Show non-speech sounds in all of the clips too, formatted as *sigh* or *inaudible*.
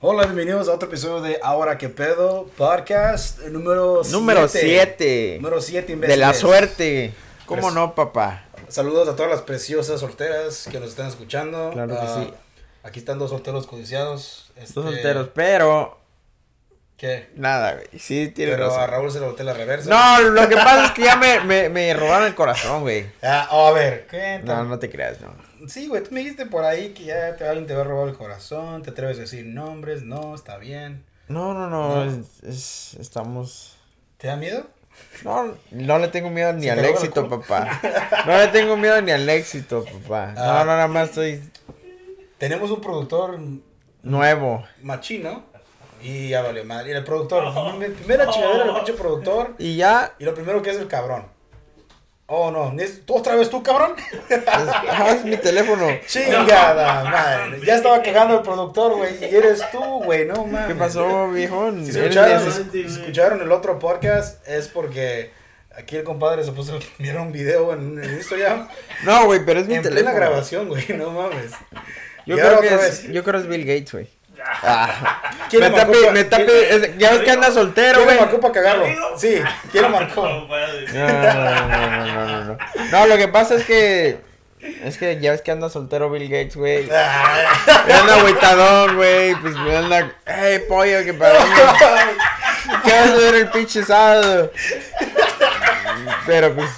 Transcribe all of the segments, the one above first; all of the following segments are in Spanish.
Hola, bienvenidos a otro episodio de Ahora que pedo podcast eh, número 7. Número 7. Número 7, De la suerte. ¿Cómo Pres- no, papá? Saludos a todas las preciosas solteras que nos están escuchando. Claro que Ah, sí. Aquí están dos solteros codiciados. Dos Este, solteros, pero. ¿Qué? Nada, güey. Sí, tiene Pero a. Raúl se le volteó la reversa. No, lo que pasa es que ya me, me, me robaron el corazón, güey. Ah, oh, a ver, ¿qué? No, no te creas, no. Sí, güey, tú me dijiste por ahí que ya te, alguien te va a robar el corazón. Te atreves a decir nombres. No, está bien. No, no, no. No. es- es- estamos. ¿Te da miedo? No, no le tengo miedo ni ¿Se te al éxito, papá. No le tengo miedo ni al éxito, papá. No, Ah. no, nada más estoy Tenemos un productor nuevo. machino. Y ya valió madre. Y el productor, primera chingadera del pinche productor. Y ya. Y lo primero que es el cabrón. Oh, no, ¿es- ¿otra vez tú, cabrón? Es, ah, es mi teléfono. Chingada, madre. Ya estaba cagando el productor, güey. Y eres tú, güey, no mames. ¿Qué pasó, viejo? Si escucharon, neces- si escucharon el otro podcast, es porque aquí el compadre se puso a mirar un video en, en Instagram. No, güey, pero es mi En plena teléfono. grabación, güey, no mames. Yo creo, que es, yo creo es Bill Gates, güey. Ah. ¿Quién me tape, me tape, ya ves que anda soltero, ¿Quién le güey. marcó para cagarlo? Sí, ¿quién le *laughs* marcó? No. No, no, no, no, no, no, no. No, lo que pasa es que, es que ya ves que anda soltero Bill Gates, güey. Ah, Me anda agüitadón, güey, pues me anda, hey, pollo, que para dónde, ¿qué vas a ver el pinche sábado? Pero pues,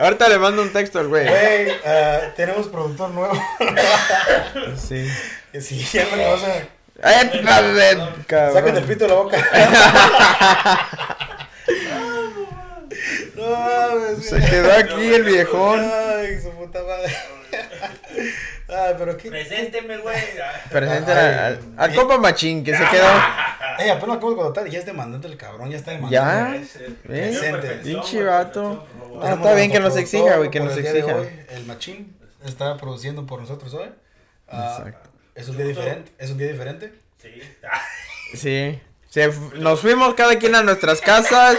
ahorita le mando un texto al güey. Güey, ah, tenemos productor nuevo. Sí. Sí, ya no le vas a... ¡Eh, cabrón! Sácate el pito de la boca. *laughs* no mames. Se quedó aquí el viejón. Ay, su puta madre. Ay, pero qué. Presénteme, güey. Presente Ay, al, al, al compa machín que se quedó. *laughs* Ey, apenas acabo de contar. Ya es demandante el cabrón. Ya está demandando. ¿Ya? ¿Eh? Presente. Pinche vato. Ah, está bien que nos exija, güey, que nos exija. hoy, el machín está produciendo por nosotros hoy. Ah, Exacto. Es un día diferente. Es un día diferente. Sí. *laughs* Sí. Se nos fuimos cada quien a nuestras casas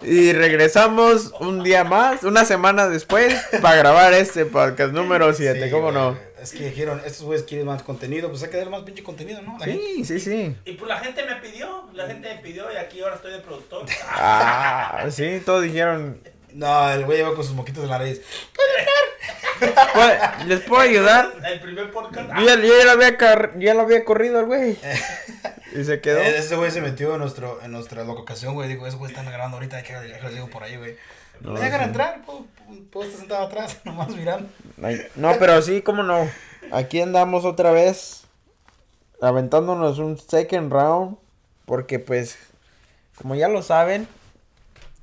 y regresamos un día más, una semana después, para grabar este podcast número 7, Sí, ¿cómo güey. no? Es que dijeron, estos güeyes quieren más contenido, pues hay que dar más pinche contenido, ¿no? La gente- Sí, sí, sí. Y pues la gente me pidió, la gente me pidió y aquí ahora estoy de productor. Ah, sí, todos dijeron, No, el güey lleva con sus moquitos en la nariz. "¿Puedo- ¿les puedo ayudar? El primer podcast. Yo ya, yo ya lo había ya lo había corrido al güey. *laughs* Y se quedó. Eh, Ese güey se metió en, nuestro, en nuestra locación, güey. Dijo, esos güey están grabando ahorita, hay que dejarlos digo por ahí, güey. No, No, dejan sí. entrar, puedo, puedo estar sentado atrás, *laughs* nomás mirando. Ay, No, pero sí, cómo no. Aquí andamos otra vez aventándonos un second round porque pues como ya lo saben,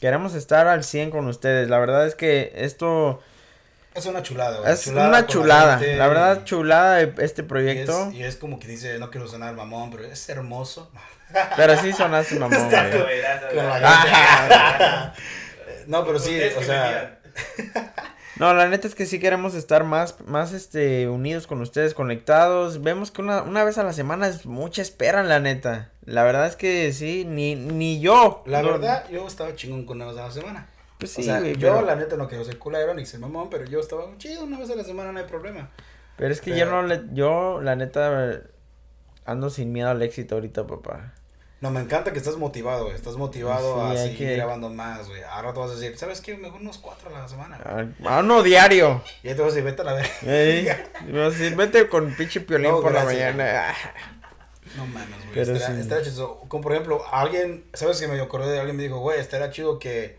queremos estar al 100 con ustedes. La verdad es que esto Es una chulada, güey. es Chulada una chulada. gente. La verdad chulada de este Y proyecto. es, y es como que dice, no quiero sonar mamón, pero es hermoso. *laughs* Pero sí sonaste *laughs* mamón, güey. La. *laughs* No, pero sí, o sea. No, la neta es que sí queremos estar más, más este, unidos con ustedes, conectados. Vemos que una, una vez a la semana es mucha espera, la neta. La verdad es que sí, ni, ni yo. la No, verdad, yo estaba chingón con una vez a la semana. Pues o sí, sea, güey, yo pero- la neta no quiero ser culero ni ser mamón, pero yo estaba chido una vez a la semana, no hay problema. Pero es que Pero- yo no le, yo la neta ando sin miedo al éxito ahorita, papá. No, me encanta que estás motivado, güey. Estás motivado Sí, a seguir que- grabando más, güey. Ahora te vas a decir, ¿sabes qué? Mejor unos cuatro a la semana. güey. Ah, ah, no, diario. Y ahí te vas a decir, vete a la verga. *laughs* Me vas a decir, vete con pinche piolín No, por la mañana. Ah, No mames, güey. Pero sí. estaría chido. Como por ejemplo, alguien, ¿sabes que me acordé de alguien me dijo, güey, estaría chido que,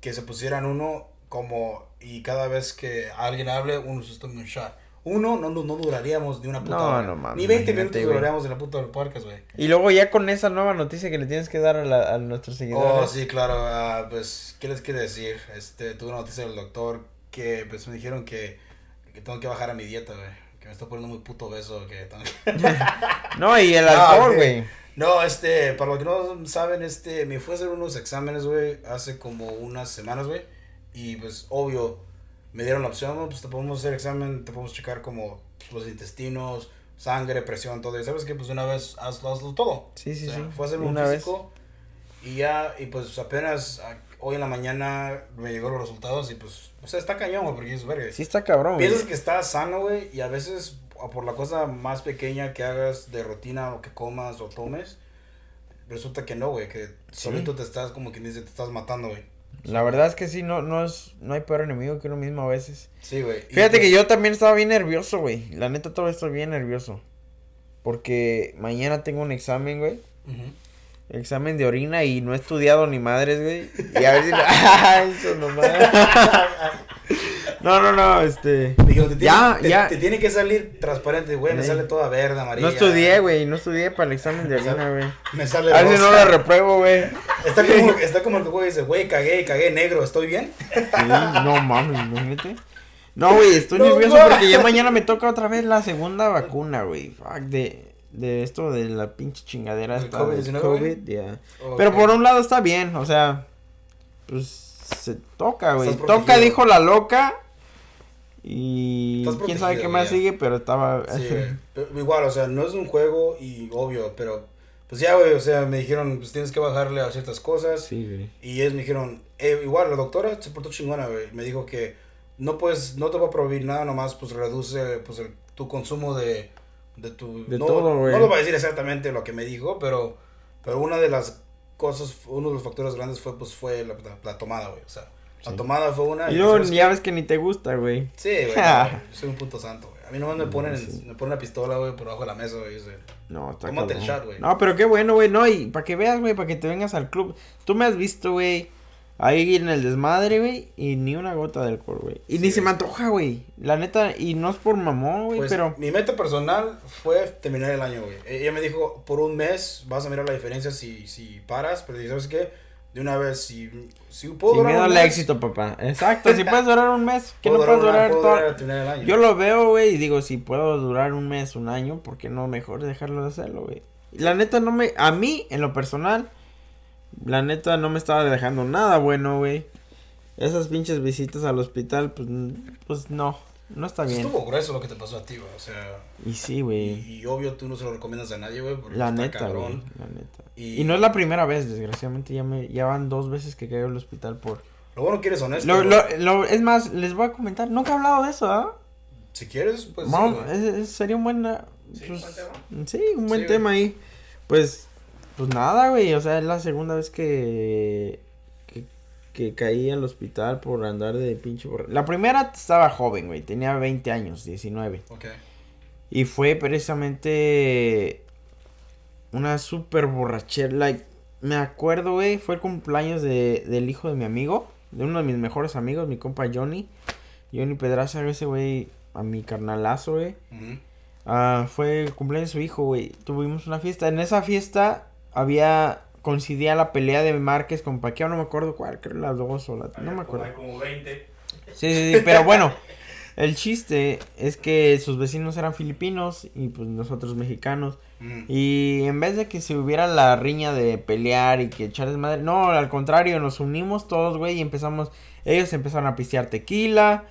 que se pusieran uno como, y cada vez que alguien hable, uno se tome un shot. Uno, no, no, no duraríamos ni una puta No, hora. no mames, Ni 20 imagínate, minutos duraríamos en la puta del podcast, güey. Y luego ya con esa nueva noticia que le tienes que dar a, la- a nuestros Oh, seguidores. sí, claro. ah, pues, ¿qué les quiere decir? Este, tuve una noticia del doctor que, pues, me dijeron que, que tengo que bajar a mi dieta, güey. Que me está poniendo muy puto beso, que tengo que... *laughs* No, y el alcohol, güey. No, este, para los que no saben, este, me fui a hacer unos exámenes, güey, hace como unas semanas, güey. Y pues, obvio, me dieron la opción, ¿no? pues te podemos hacer examen, te podemos checar como pues, los intestinos, sangre, presión, todo. Y sabes que, pues, una vez hazlo, hazlo todo. Sí, sí, O sea, sí. Fue a hacer un Una vez. físico. Y ya, y pues apenas hoy en la mañana me llegó los resultados y pues, o sea, está cañón, güey, porque es verga. Sí está cabrón, güey. Piensas que estás sano, güey, y a veces por la cosa más pequeña que hagas de rutina o que comas o tomes, resulta que no, güey, que solito te estás, como quien dice, te estás matando, güey. La verdad es que sí, no, no es, no hay peor enemigo que uno mismo a veces. Sí, güey. Fíjate pues- que yo también estaba bien nervioso, güey. La neta, todavía estoy bien nervioso. Porque mañana tengo un examen, güey. Examen de orina y no he estudiado ni madres, güey. Y a ver si... *laughs* *laughs* ¡Ay, eso nomás! *laughs* No, no, no, este... Digo, te, Ya, tiene, ya. te tiene que salir transparente, güey, me sale toda verde, amarilla. No estudié, güey. No estudié para el examen de orina, güey. Me sale A ver si no lo repruebo, güey. Está como, está como el que güey dice, güey, cagué, cagué negro, ¿estoy bien? Sí, no mames, imagínate. No, güey, estoy No nervioso porque ya mañana me toca otra vez la segunda vacuna, güey. Fuck, de, de esto de la pinche chingadera ¿El esta COVID-19, del güey? COVID, ya. Ok. Pero por un lado está bien, o sea, pues se toca, güey. Toca, dijo la loca. Y quién sabe qué más ya. sigue, pero estaba... Sí. Pero Igual, o sea, no es un juego y obvio, pero pues ya, güey, o sea, me dijeron, pues tienes que bajarle a ciertas cosas. Sí, güey. Y ellos me dijeron, eh, igual, la doctora se portó chingona, güey. Me dijo que no puedes, no te va a prohibir nada, nomás pues reduce pues el- tu consumo de, de tu... De no, todo, güey. No lo voy a decir exactamente lo que me dijo, pero, pero una de las cosas, uno de los factores grandes fue pues fue la, la- la tomada, güey. O sea, la Sí. tomada fue una... Y y luego ¿sabes ya ves que ni te gusta, güey. Sí, güey, no, *laughs* soy un puto santo, güey. A mí nomás me ponen, sí. me ponen una pistola, güey, por abajo de la mesa, güey. No, está Tómate el cabrón. shot, güey. No, pero qué bueno, güey. No, y para que veas, güey, para que te vengas al club. Tú me has visto, güey, ahí en el desmadre, güey, y ni una gota de alcohol, güey. Y Sí, ni se me antoja, güey. La neta, y no es por mamón, güey, Pues pero... mi meta personal fue terminar el año, güey. Ella me dijo, por un mes vas a mirar la diferencia si, si paras, pero ¿sabes qué? De una vez, si, si puedo Sin durar miedo un al mes, éxito, papá. Exacto, si puedes durar un mes, que no puedes durar todo. durar terminar el año. Yo lo veo, güey, y digo, si puedo durar un mes, un año, ¿por qué no mejor dejarlo de hacerlo, güey? La neta no me, a mí, en lo personal, la neta no me estaba dejando nada bueno, güey. Esas pinches visitas al hospital, pues, pues no, no está bien. Estuvo grueso lo que te pasó a ti, güey. O sea, Y sí, güey. y obvio tú no se lo recomiendas a nadie, güey. La neta, güey, cabrón. la neta. Y- Y... no es la primera vez, desgraciadamente, ya me, ya van dos veces que caigo al hospital por... Lo bueno que eres honesto. Lo, güey. lo, lo- es más, les voy a comentar, nunca he hablado de eso, ¿ah? Si quieres, pues. sí, Vamos, güey. es- es- sería un buen... ah, Sí, pues, buen tema. sí, un buen Sí, tema ahí. Pues, pues nada, güey. O sea, es la segunda vez que, que, caí al hospital por andar de pinche borra- La primera estaba joven, güey. Tenía 20 años, 19. Ok. Y fue precisamente una super borrachera. Like, me acuerdo, güey. Fue el cumpleaños de, del hijo de mi amigo. De uno de mis mejores amigos, mi compa Johnny. Johnny Pedraza, ese güey, a mi carnalazo, güey. Ujú. Ah, fue el cumpleaños de su hijo, güey. Tuvimos una fiesta. En esa fiesta había. Coincidía la pelea de Márquez con Paquiao. No me acuerdo cuál, creo las dos o la. No me acuerdo. Hay como 20. Sí, sí, sí. Pero bueno, el chiste es que sus vecinos eran filipinos y pues nosotros mexicanos. Ujú. Y en vez de que se hubiera la riña de pelear y que echar desmadre, no, al contrario, nos unimos todos, güey, y empezamos, ellos empezaron a pistear tequila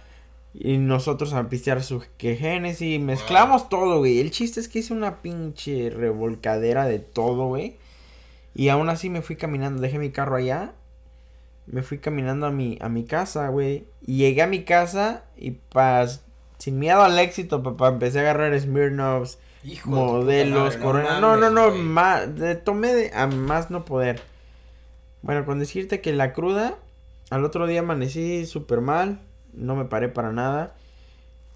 y nosotros a pistear su que Genesis, mezclamos todo, güey. El chiste es que hice una pinche revolcadera de todo, güey. Y aún así me fui caminando, dejé mi carro allá. Me fui caminando a mi, a mi casa, güey. Y llegué a mi casa y pas, sin miedo al éxito, papá, empecé a agarrar Smirnoffs, Hijo modelos, madre, corona. No, no, no, más, de, tomé de, a más no poder. Bueno, con decirte que la cruda, al otro día amanecí súper mal, no me paré para nada,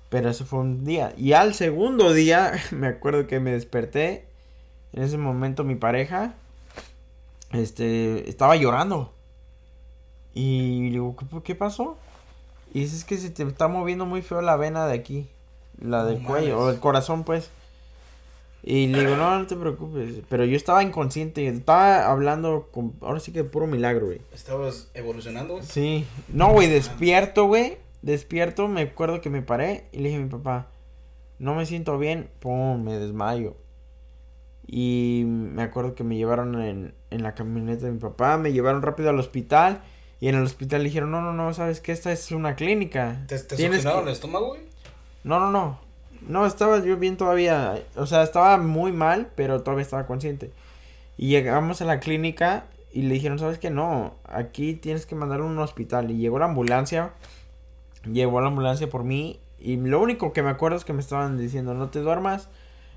pero eso fue un día. Y al segundo día, *laughs* me acuerdo que me desperté, en ese momento mi pareja, este, estaba llorando. Y le digo, ¿qué, qué pasó? Y dice, es que se te está moviendo muy feo la vena de aquí, la No del cuello, o el corazón, pues. Y le digo, no, no te preocupes. Pero yo estaba inconsciente, estaba hablando con, ahora sí que puro milagro, güey. Estabas evolucionando, güey. Sí. No, güey, despierto, güey. Despierto, me acuerdo que me paré y le dije a mi papá, no me siento bien, pum, me desmayo. Y me acuerdo que me llevaron en, en la camioneta de mi papá, me llevaron rápido al hospital y en el hospital le dijeron, no, no, no, sabes que esta es una clínica. ¿Te, te Tienes succionaron que- el estómago, güey? No, no, no. No, estaba yo bien todavía. O sea, estaba muy mal, pero todavía estaba consciente. Y llegamos a la clínica y le dijeron, ¿sabes qué? No, aquí tienes que mandar a un hospital. Y llegó la ambulancia. Llegó la ambulancia por mí Y lo único que me acuerdo es que me estaban diciendo, no te duermas,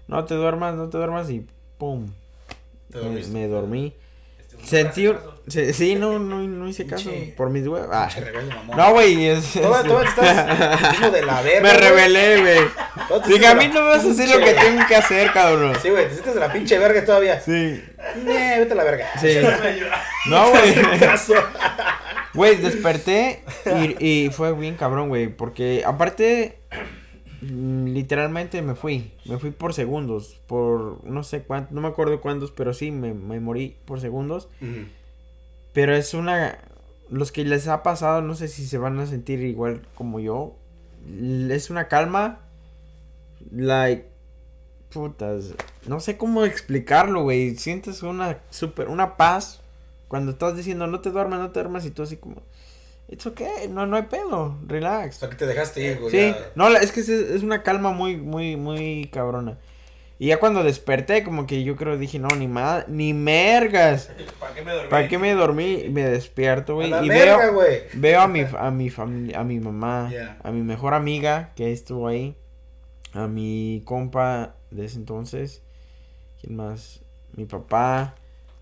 no te duermas, no te duermas y pum. Me, dormí. Este, Sentí... se- Sí, no, no, no hice caso por mis huevos. Ah. Pinche rebelde, mamón. No, güey, es... Es- estás hijo de la *laughs* verga. Me rebelé, güey. Dije, a mí no me vas a decir lo que tengo que hacer, cabrón. Sí, güey, te sientes de la pinche verga todavía. Sí. Nee, vete a la verga. Sí. No, güey. Güey, desperté y, y fue bien cabrón, güey. Porque aparte, literalmente me fui. Me fui por segundos. Por no sé cuántos, no me acuerdo cuántos, pero sí, me, me morí por segundos. Pero es una... Los que les ha pasado, no sé si se van a sentir igual como yo. Es una calma. Like... Putas. No sé cómo explicarlo, güey. Sientes una super... Una paz. Cuando estás diciendo no te duermas, no te duermas. Y tú así como... It's okay. No, no hay pedo. O Relax. sea, que te dejaste ir, güey. Sí. ya. No, es que es, es una calma muy, muy, muy cabrona. Y ya cuando desperté, como que yo creo dije, no, ni más, ni mergas. *laughs* ¿Para qué me dormí? ¿Para qué me dormí? Y Me despierto, güey. Y veo, veo a mi, *laughs* a mi familia, a mi mamá, Yeah. a mi mejor amiga que estuvo ahí, a mi compa de ese entonces, ¿quién más? Mi papá.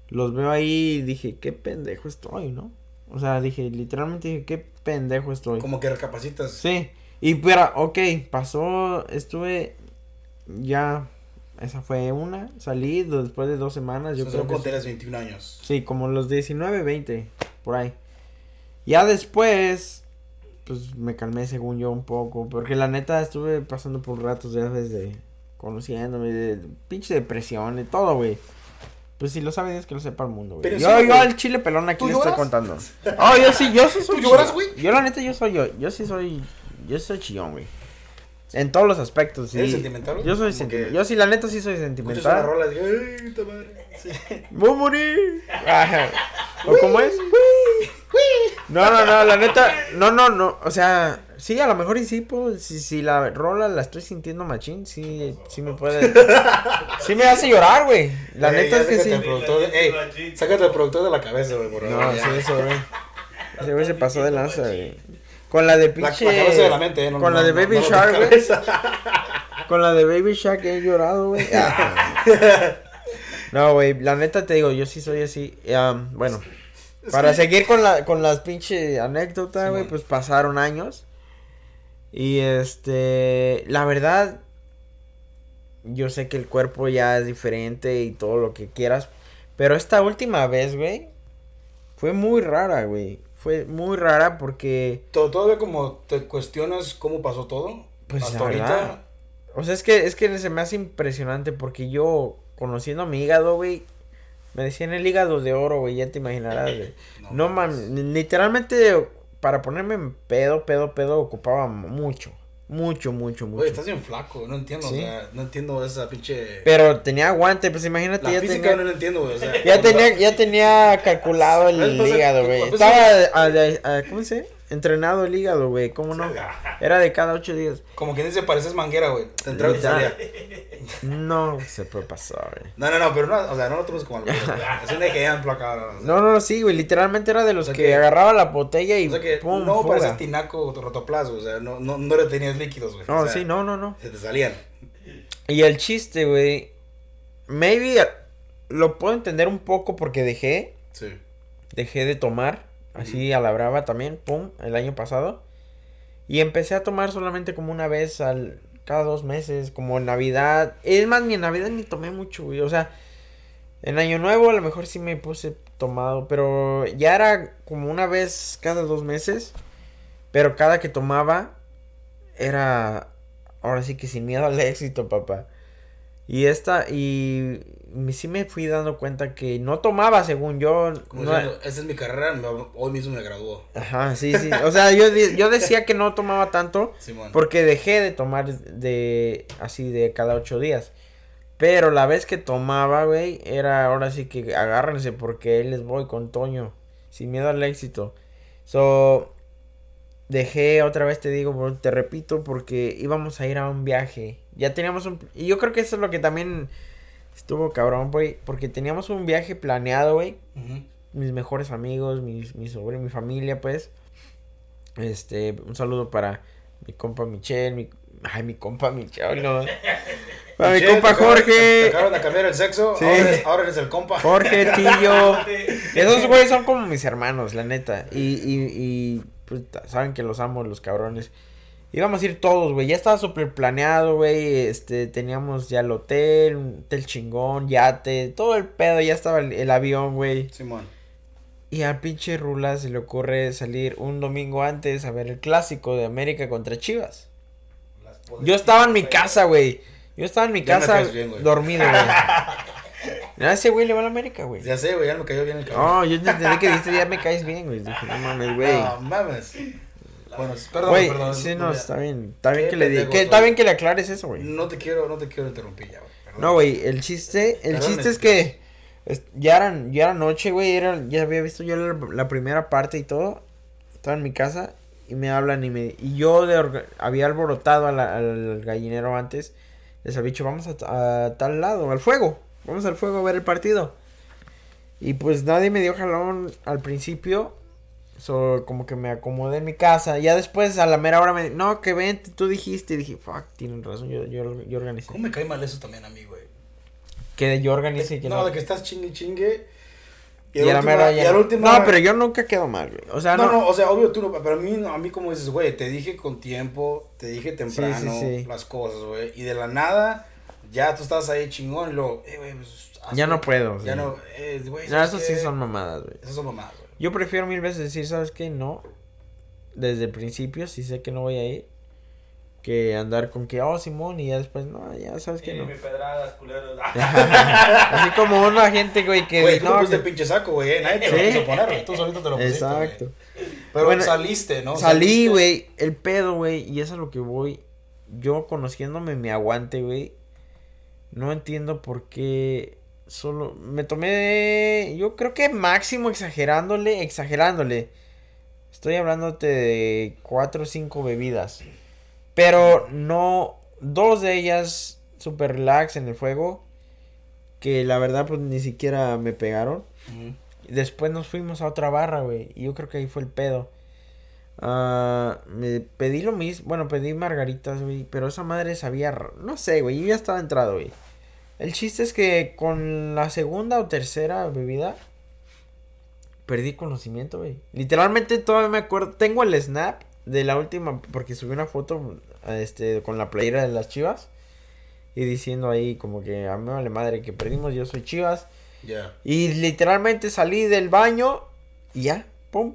Los veo ahí y dije, qué pendejo estoy, ¿no? O sea, dije, literalmente dije, qué pendejo estoy. Como que recapacitas. Sí. Y pero, ok, pasó, estuve ya, esa fue una, salí después de dos semanas, yo Yo creo creo que que sí. tenías 21 años. Sí, como los 19, 20, por ahí. Ya después, pues me calmé según yo un poco, porque la neta estuve pasando por ratos ya desde conociéndome, de pinche depresión, de todo, güey. Pues si lo sabe Dios que lo sepa el mundo, güey. Pero Yo, sí, yo güey. al chile pelón aquí ¿Tú le estoy lloras? contando. Oh, yo sí, yo sí soy ¿Tú lloras, güey? Yo la neta yo soy yo, yo sí soy, yo soy chillón, güey. En todos los aspectos, sí. ¿Eres sentimental? Yo soy sentimental. Yo sí, la neta sí soy Escuchas una sentimental. rola digo, ¡ay, madre! Sí. *laughs* Voy a morir. Ajá. ¿O cómo es? No, no, no, la neta, no, no, no, o sea, sí, a lo mejor y sí, pues, si, si la rola la estoy sintiendo machín, sí, sí me puede, sí me hace llorar, güey, la Ey, neta ya es que sí. al productor ey, sácate al productor de la cabeza, güey, por No, favor. sí, ya. eso, güey, ese güey se pasó de lanza, güey, con la de La, la pinche, cabeza de la mente, ¿eh? No, con no, la de no, Baby Shark, güey, *laughs* con la de Baby Shark he llorado, güey. Ah. *laughs* No, güey, la neta te digo, yo sí soy así, am, bueno. Para seguir con la con las pinche anécdotas, güey, pues pasaron años. Y este, la verdad yo sé que el cuerpo ya es diferente y todo lo que quieras, pero esta última vez, güey, fue muy rara, güey. Fue muy rara porque To- Todavía como te cuestionas cómo pasó todo. Pues, hasta ahorita. o sea, es que es que se me hace impresionante porque yo conociendo a mi hígado, güey, me decían el hígado de oro, güey, ya te imaginarás, güey. No mames, literalmente para ponerme en pedo, pedo, pedo ocupaba mucho, mucho, mucho, mucho. Oye, estás bien flaco, no entiendo, Sí. o sea, no entiendo esa pinche... Pero tenía aguante, pues imagínate, la ya física tenía, no la entiendo, güey, o sea... ya tenía, ya tenía calculado *laughs* el ¿Ves? Pasa- hígado, güey. pues, Estaba, a- a- a- ¿cómo se dice? Entrenado el hígado, güey, ¿cómo no? *laughs* Era de cada ocho días. Como quien dice, pareces manguera, güey. Te entraba y salía. *laughs* No, se puede pasar, güey. No, no, no, pero no, o sea, no lo tomes como algo. *laughs* Es un ejemplo acá. o sea. No, no, no, sí, güey, literalmente era de los O sea que, que- agarraba la botella y O sea que pum, no fuga. pareces tinaco o rotoplas, o sea, no, no, no le tenías líquidos, güey. No, o sea, sí, no, no, no. Se te salían. Y el chiste, güey, maybe lo puedo entender un poco porque dejé, Sí. dejé de tomar, así a la brava también, pum, el año pasado. Y empecé a tomar solamente como una vez al, cada dos meses, como en Navidad. Es más, ni en Navidad ni tomé mucho, güey, o sea, en Año Nuevo a lo mejor sí me puse tomado, pero ya era como una vez cada dos meses. Pero cada que tomaba era ahora sí que sin miedo al *laughs* éxito, papá. Y esta, y sí me fui dando cuenta que no tomaba según yo. No- diciendo, esta es mi carrera, hoy mismo me graduó. Ajá, sí, sí. O sea, yo, yo decía que no tomaba tanto *laughs* Simón. porque dejé de tomar de así de cada ocho días. Pero la vez que tomaba, güey, era ahora sí que agárrense porque ahí les voy con Toño. Sin miedo al éxito. So, dejé otra vez, te digo, te repito, porque íbamos a ir a un viaje. Ya teníamos un... Y yo creo que eso es lo que también estuvo cabrón, güey. Porque teníamos un viaje planeado, güey mis mejores amigos, mis, mi sobrino, mi familia, pues. Este, un saludo para mi compa Michelle, mi... Ay, mi compa Michelle, no. *laughs* Para mi compa te acaban- Te Jorge, acaban de cambiar el sexo. Sí. Ahora, eres, ahora eres el compa. Jorge, Tillo. *laughs* Esos güeyes son como mis hermanos, la neta. Y, y, y pues, saben que los amo, los cabrones. Íbamos a ir todos, güey. Ya estaba súper planeado, güey. Este, teníamos ya el hotel, un hotel chingón, yate, todo el pedo. Ya estaba el, el avión, güey. Simón. Y al pinche Rula se le ocurre salir un domingo antes a ver el clásico de América contra Chivas. Yo estaba en mi casa, güey. Yo estaba en mi Ya casa caes bien, güey. dormido, güey. *laughs* A ese güey le va a la América, güey. Ya sé, güey, ya me cayó bien el cabrón. No, yo entendí que dijiste ya me caes bien, güey. Dije, no mames, *laughs* güey. No, mames. Bueno, perdón, Güey, perdón. sí, no, está bien. Está bien que le di- pendejo que Está bien que le aclares eso, güey. No te quiero, no te quiero interrumpir ya, güey. perdón. No, güey, el chiste, el Perdón, chiste es que es- ya eran, ya era noche, güey, era, ya había visto yo la, la primera parte y todo. Estaba en mi casa y me hablan y me, y yo de orga- había alborotado a la- al gallinero antes. Les había dicho, vamos a, a tal lado, al fuego. Vamos al fuego a ver el partido. Y pues nadie me dio jalón al principio. So, como que me acomodé en mi casa. Ya después a la mera hora me no, que vente, tú dijiste. Y dije, fuck, tienen razón, yo, yo, yo organicé. ¿Cómo me cae mal eso también a mí, güey? Que yo organicé y que no, no. de que estás chingue chingue. Y, a la última- mera y ya al no. último- No, pero yo nunca quedo mal, güey. O sea, no, no. no, o sea, obvio tú no, pero a mí, no, a mí como dices, güey, te dije con tiempo, te dije temprano sí. las cosas, güey, y de la nada, ya tú estás ahí chingón y luego, eh, güey, pues, Ya no puedo, Ya sí. no, eh, güey, No, ¿sabes eso sí son mamadas, güey. Esas son mamadas, güey. Yo prefiero mil veces decir, ¿sabes qué? No. Desde el principio, si sé que no voy a ir. Que andar con que, oh, Simón, y ya después, no, ya sabes que no. mi pedradas, culeros. *laughs* *laughs* Así como una gente, güey, que. Güey, tú no, te pusiste que- pinche saco, güey, eh, nadie te lo Sí. quiso poner, güey, tú solito te lo pusiste. Exacto. Pero Bueno, saliste, ¿no? Salí, Saliste. güey. El pedo, güey. Y eso es a lo que voy. Yo conociéndome mi aguante, güey. No entiendo por qué. Solo. Me tomé. Yo creo que máximo exagerándole. Exagerándole. Estoy hablándote de cuatro o cinco bebidas. Pero no. Dos de ellas super relax en el fuego. Que la verdad, pues ni siquiera me pegaron. Después nos fuimos a otra barra, güey. Y yo creo que ahí fue el pedo. Ah, me pedí lo mismo. Bueno, pedí margaritas, güey. Pero esa madre sabía. No sé, güey. Yo ya estaba entrado, güey. El chiste es que con la segunda o tercera bebida. Perdí conocimiento, güey. Literalmente todavía me acuerdo. Tengo el snap de la última. Porque subí una foto. Este. Con la playera de las chivas. Y diciendo ahí como que a mí vale madre que perdimos. Yo soy chivas. Ya. Y literalmente salí del baño y ya, pum.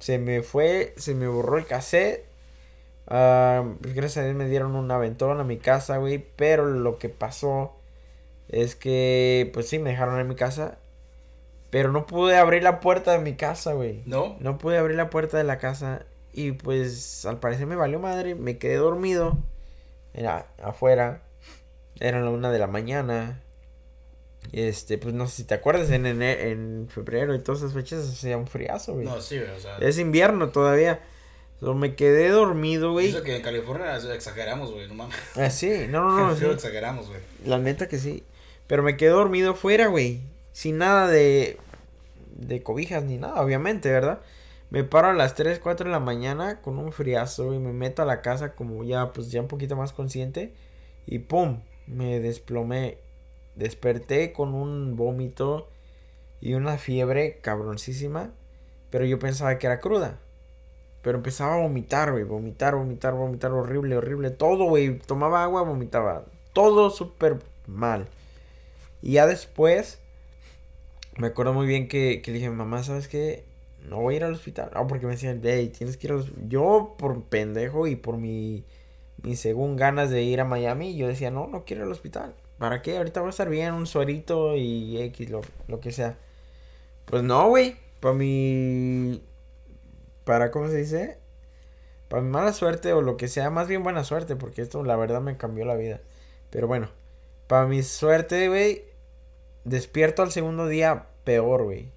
Se me fue, se me borró el cassette. Pues gracias a Dios me dieron un aventón a mi casa, güey. Pero lo que pasó es que, pues sí, me dejaron en mi casa. Pero no pude abrir la puerta de mi casa, güey. ¿No? No pude abrir la puerta de la casa. Y pues al parecer me valió madre. Me quedé dormido. Era afuera. Era la una de la mañana. Este, pues no sé si te acuerdas, en, en febrero y todas esas fechas hacía un friazo, güey. No, sí, güey, o sea. Es invierno todavía. So, me quedé dormido, güey. Eso que en California exageramos, güey, no mames. Ah, sí, no, no, no. Sí, exageramos, güey. La neta que sí. Pero me quedé dormido fuera, güey. Sin nada de. de cobijas ni nada, obviamente, ¿verdad? Me paro a las 3, 4 de la mañana con un friazo y me meto a la casa como ya, pues ya un poquito más consciente. Y pum, me desplomé. Desperté con un vómito y una fiebre cabroncísima. Pero yo pensaba que era cruda. Pero empezaba a vomitar, güey. Vomitar, vomitar, vomitar. Horrible, horrible. Todo, güey. Tomaba agua, vomitaba. Todo súper mal. Y ya después. Me acuerdo muy bien que, que le dije, mamá, ¿sabes qué? No voy a ir al hospital. No, porque me decían, hey, tienes que ir al hospital. Yo, por pendejo y por mi, mi según ganas de ir a Miami, yo decía, no, no quiero ir al hospital. ¿Para qué? Ahorita voy a estar bien, un suerito y X, lo, lo que sea. Pues no, güey. Para mi. Para, ¿cómo se dice? Para mi mala suerte o lo que sea. Más bien buena suerte, porque esto la verdad me cambió la vida. Pero bueno. Para mi suerte, güey. Despierto al segundo día peor, güey.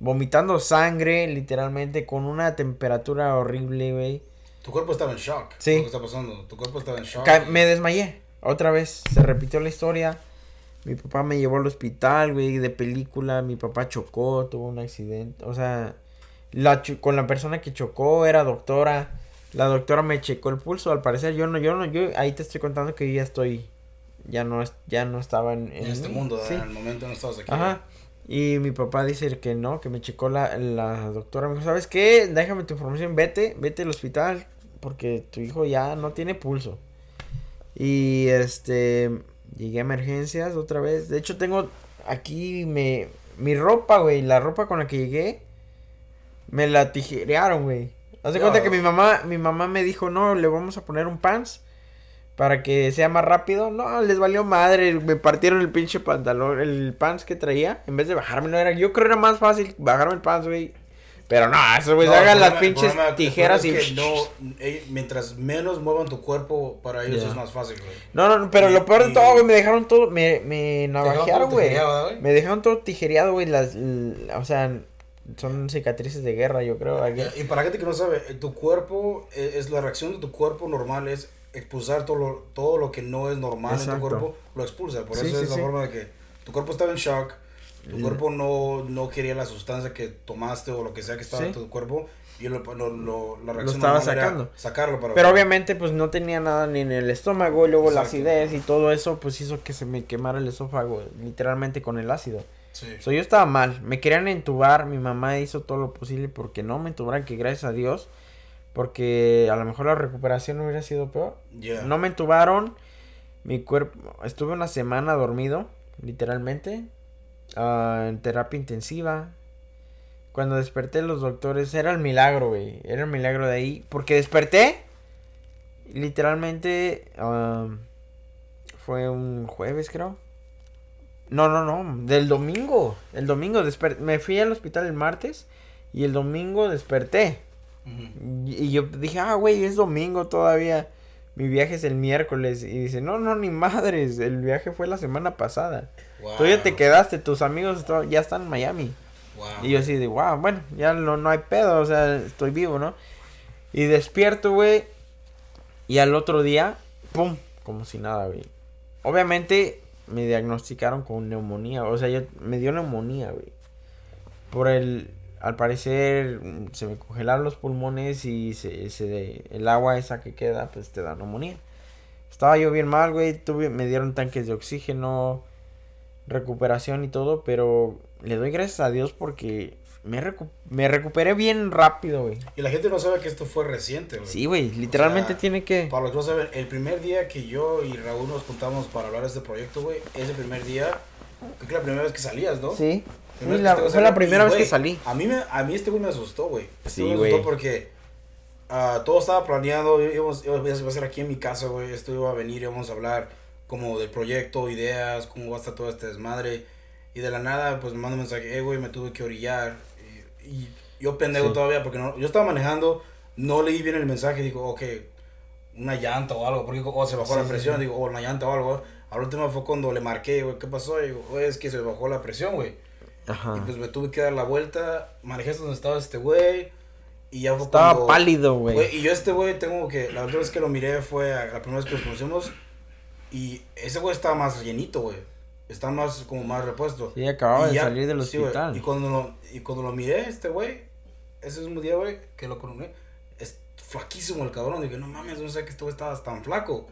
Vomitando sangre, literalmente, con una temperatura horrible, güey. Tu cuerpo estaba en shock. Sí. Lo que está pasando. Tu cuerpo estaba en shock. Ca- Me desmayé. Otra vez. Se repitió la historia. Mi papá me llevó al hospital, güey, de película. Mi papá chocó, tuvo un accidente. O sea, la con la persona que chocó era doctora. La doctora me checó el pulso, al parecer yo no, yo no, yo ahí te estoy contando que yo ya estoy, ya no, es- ya no estaba en, En este mundo, sí. en el momento no estabas aquí. Ajá. Y mi papá dice que no, que me checó la, la doctora. Me dijo, ¿sabes qué? Déjame tu información, vete, vete al hospital. Porque tu hijo ya no tiene pulso. Y este, llegué a emergencias otra vez. De hecho, tengo aquí me, mi ropa, güey. La ropa con la que llegué, me la tijerearon, güey. Haz de cuenta que mi mamá, mi mamá me dijo, no, le vamos a poner un pants para que sea más rápido. No, les valió madre, me partieron el pinche pantalón, el pants que traía. En vez de bajármelo, era, yo creo era más fácil bajarme el pants, güey. Pero no, eso, güey, No, hagan las pinches problema- tijeras y... que no, eh, mientras menos muevan tu cuerpo, para ellos es más fácil, güey. No, no, no, pero Y- lo peor de y- todo, güey, me dejaron todo, me, me navajearon, güey. Me dejaron todo tijereado, güey, las, o sea, son cicatrices de guerra, yo creo. aquí. Y para la gente que no sabe, eh, tu cuerpo, eh, es la reacción de tu cuerpo normal es expulsar todo lo, todo lo que no es normal en tu cuerpo, lo expulsa. Por Sí, eso sí, es la sí. forma de que tu cuerpo estaba en shock, tu Mm. cuerpo no, no quería la sustancia que tomaste o lo que sea que estaba Sí. en tu cuerpo, y lo, lo, lo- la reacción estaba sacando. sacarlo para Pero obviamente, pues no tenía nada ni en el estómago, y luego la acidez y todo eso, pues hizo que se me quemara el esófago, literalmente con el ácido. Sí. So, yo estaba mal, me querían entubar, mi mamá hizo todo lo posible porque no me entubaran, que gracias a Dios, porque a lo mejor la recuperación hubiera sido peor. No me entubaron, mi cuerpo, estuve una semana dormido, literalmente, ah, en terapia intensiva. Cuando desperté los doctores, era el milagro, güey, era el milagro de ahí, porque desperté, literalmente, ah, fue un jueves, creo. No, no, no, del domingo, el domingo, desper- me fui al hospital el martes y el domingo desperté. Y y yo dije, ah, güey, es domingo todavía. Mi viaje es el miércoles. Y dice, no, no, ni madres. El viaje fue la semana pasada. Tú ya te Wow. quedaste, tus amigos ya están en Miami. Wow. Y yo así de, wow, bueno, ya no, no hay pedo, o sea, estoy vivo, ¿no? Y despierto, güey. Y al otro día, pum, como si nada, güey. Obviamente me diagnosticaron con neumonía, o sea, yo, me dio neumonía, güey. Por el, al parecer, se me congelaron los pulmones y se, se, el agua esa que queda, pues te da neumonía. Estaba yo bien mal, güey, tuve, me dieron tanques de oxígeno, recuperación y todo, pero le doy gracias a Dios porque me, recu- me recuperé bien rápido, güey. Y la gente no sabe que esto fue reciente, güey. Sí, güey, literalmente O sea, tiene que... Para los que no saben, el primer día que yo y Raúl nos juntamos para hablar de este proyecto, güey, ese primer día, creo que la primera vez que salías, ¿no? Sí, la- fue la salió, primera y, vez que salí. A mí, me, a mí este güey me asustó, güey. Este Sí, güey me asustó güey. porque ah, todo estaba planeado, íbamos, iba a ser aquí en mi casa, güey, esto iba a venir, íbamos a hablar como del proyecto, ideas, cómo va a estar todo este desmadre. Y de la nada, pues me manda un mensaje, eh, güey, me tuve que orillar. Y, y yo pendejo Sí. todavía, porque no, yo estaba manejando, no leí bien el mensaje, digo, ok, una llanta o algo, porque o se bajó Sí, la presión, sí. digo, o una llanta o algo. Al último fue cuando le marqué, güey, ¿qué pasó? Y digo, güey, es que se bajó la presión, güey. Y Ajá. pues me tuve que dar la vuelta, manejé hasta donde estaba este güey. Y ya fue Estaba cuando- pálido, güey. Güey, Y yo este güey tengo que, la última vez que lo miré fue a- la primera vez que nos conocimos. Y ese güey estaba más llenito, güey. Está más, como más repuesto. Sí, acababa Y de ya- salir del sí, hospital. y, cuando lo, y cuando lo miré, este güey, ese mismo día, güey, que lo conocí, es flaquísimo el cabrón. Dije, no mames, no sé que este güey estaba tan flaco.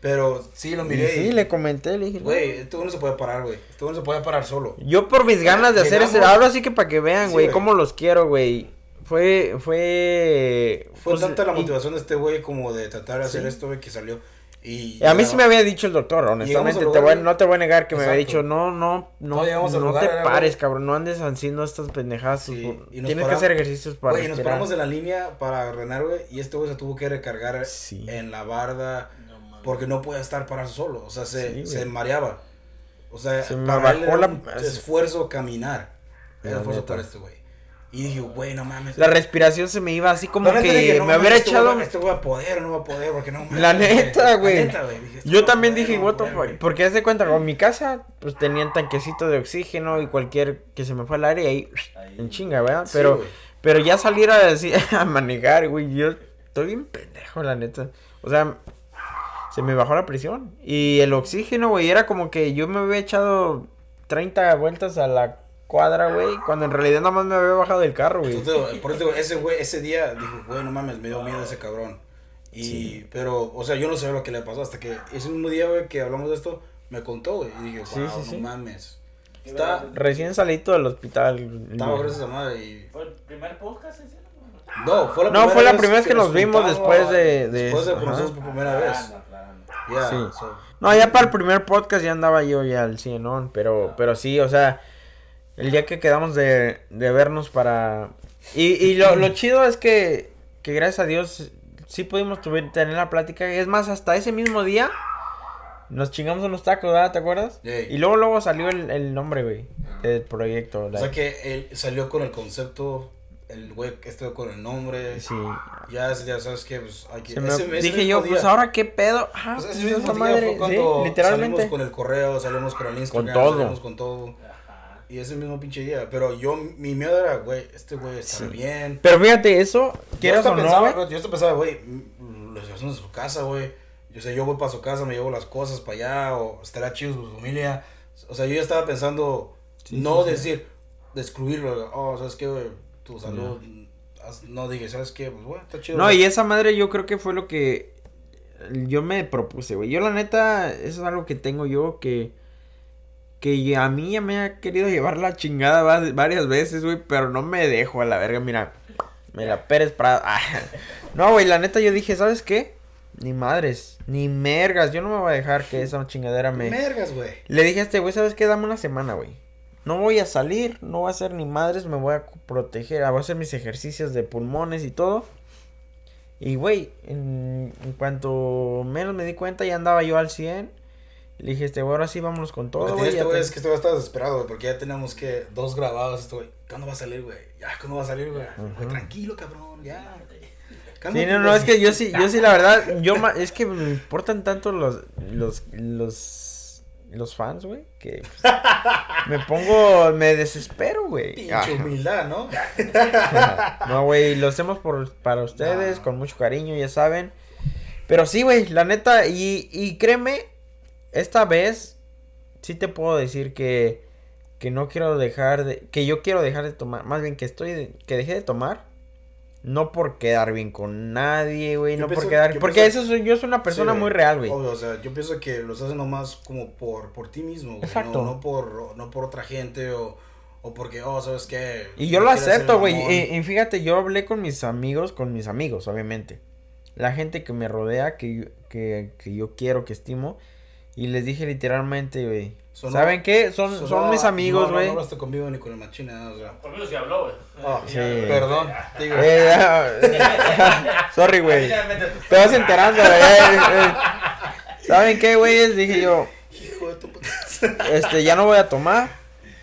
Pero sí lo miré. sí, y, le comenté, le dije, Güey, este güey no se puede parar, güey. Este güey no se puede parar solo. Yo por mis ganas de hacer ese... Ahora sí que para que vean, güey, cómo los quiero, güey. Fue... Fue... Fue pues, tanta la y- motivación de este güey como de tratar de hacer esto, güey, que salió. Y, Y a mí sí me había dicho el doctor, honestamente, te voy, no te voy a negar que me había dicho, no, no, no, No no lugar, te pares, cabrón, no andes haciendo estas pendejadas, Sí, por- nos tienes que paramos- hacer ejercicios para Güey, nos paramos en la línea para ordenar, güey, y este güey se tuvo que recargar Sí. en la barda No porque no podía estar parado solo, o sea, se, Sí, se mareaba. O sea, Se me para él bajó era la- un esfuerzo caminar. Era esfuerzo para este güey. Y dije, güey, no mames. La respiración se me iba así como que dije, no me hubiera este echado... Este va a poder o no va a poder, porque no mames, La neta, güey. La neta, güey. Dije, este Yo también poder, dije, no what the fuck, porque haz de cuenta, con mi casa, pues tenían tanquecito de oxígeno y cualquier que se me fue al aire y ahí, Ahí. en chinga, ¿verdad? Sí, Pero, güey. pero ya salir a, decir, *laughs* a manejar, güey, yo estoy bien pendejo, la neta. O sea, se me bajó la presión. Y el oxígeno, güey, era como que yo me había echado 30 vueltas a la cuadra, güey, cuando en realidad nada más me había bajado del carro, güey. Por eso digo, ese güey, ese día, dijo, güey, no mames, me dio miedo ese cabrón. Y, pero, o sea, yo no sabía lo que le pasó hasta que ese mismo día, güey, que hablamos de esto, me contó, güey. Y dije, wow, Sí, sí, no sí. mames. Está. Recién salito del hospital. estaba gruesa esa madre y... ¿Fue el primer podcast ese? No, fue la No, primera fue la vez primera vez que nos vimos después de- de Después de conocernos por primera vez. Ya, Sí. so- No, ya para el primer podcast ya andaba yo ya al 100, ¿no? Pero, pero sí, o sea, el día que quedamos de, de vernos para... Y, y lo, lo chido es que, que gracias a Dios sí pudimos tener la plática. Es más, hasta ese mismo día nos chingamos unos tacos, ¿verdad? ¿Te acuerdas? Y luego, luego salió el, el nombre, güey, del proyecto. O sea que él salió con el concepto, el güey estuvo con el nombre. Sí. Ya, ya sabes que, pues, hay que... Se me- dije mismo yo, pues ahora qué pedo. Ah, Pues pues ese mismo esa día madre, fue sí, cuando literalmente. salimos con el correo, salimos con el Instagram, todo. salimos con todo. Y ese mismo pinche día. Pero yo, mi miedo era, güey, este güey está Sí. bien. Pero fíjate, eso, quieras o no, pensaba, güey. yo hasta pensaba, güey, mm, lo hacemos en su casa, güey. Yo sé, yo voy para su casa, me llevo las cosas para allá, o estará chido su familia. O sea, yo ya estaba pensando, Sí, no sí, decir, de excluirlo, oh, ¿sabes qué, güey? Tu salud, haz- no dije, ¿sabes qué? Pues, bueno, está chido. No, güey. y esa madre yo creo que fue lo que yo me propuse, güey. Yo la neta, eso es algo que tengo yo que que a mí ya me ha querido llevar la chingada va- varias veces, güey, pero no me dejo a la verga, mira. Me la Pérez Prado. Ah. *laughs* No, güey, la neta yo dije, ¿sabes qué? Ni madres, ni mergas, yo no me voy a dejar que esa chingadera me Mergas, güey. Le dije a este güey, ¿sabes qué? Dame una semana, güey. No voy a salir, no voy a hacer ni madres, me voy a proteger, voy a hacer mis ejercicios de pulmones y todo. Y, güey, en, en cuanto menos me di cuenta, ya andaba yo al 100. Le dije, este ahora sí vámonos con todo, güey. este güey es que este güey está desesperado, güey, porque ya tenemos que dos grabados. Este güey, ¿cuándo va a salir, güey? Ya, ¿cuándo va a salir, güey? Tranquilo, cabrón, ya. Sí, no, no, es que yo sí, yo sí, la verdad, yo ma- es que me importan tanto los, los, los, los fans, güey, que pues, me pongo, me desespero, güey. Pinche humildad, ¿no? No, güey, lo hacemos por, para ustedes, No. con mucho cariño, ya saben. Pero sí, güey, la neta, y, y créeme, esta vez sí te puedo decir que, que no quiero dejar de, que yo quiero dejar de tomar, más bien que estoy, de- que dejé de tomar, no por quedar bien con nadie, güey, no pienso- por quedar, porque pienso- eso soy, yo soy una persona Sí, muy real, güey. O sea, yo pienso que los hacen nomás como por, por ti mismo, güey. Exacto. No, no por, no por otra gente o, o porque, oh, ¿sabes qué? Y yo Me lo acepto, güey. Y, y fíjate, yo hablé con mis amigos, con mis amigos, obviamente. La gente que me rodea, que, yo- que, que yo quiero, que estimo. Y les dije literalmente, güey. ¿Saben qué? Son, So, son no, mis amigos, no, no, güey. No, hablaste conmigo ni con el machina, o sea. Conmigo sí habló, güey. Ah, Sí. Perdón, digo. Eh, ya, *laughs* Sorry, güey. Te vas enterando, güey. Eh, *laughs* eh. ¿Saben qué, güey? Dije yo, Hijo de tu puta. este, ya no voy a tomar.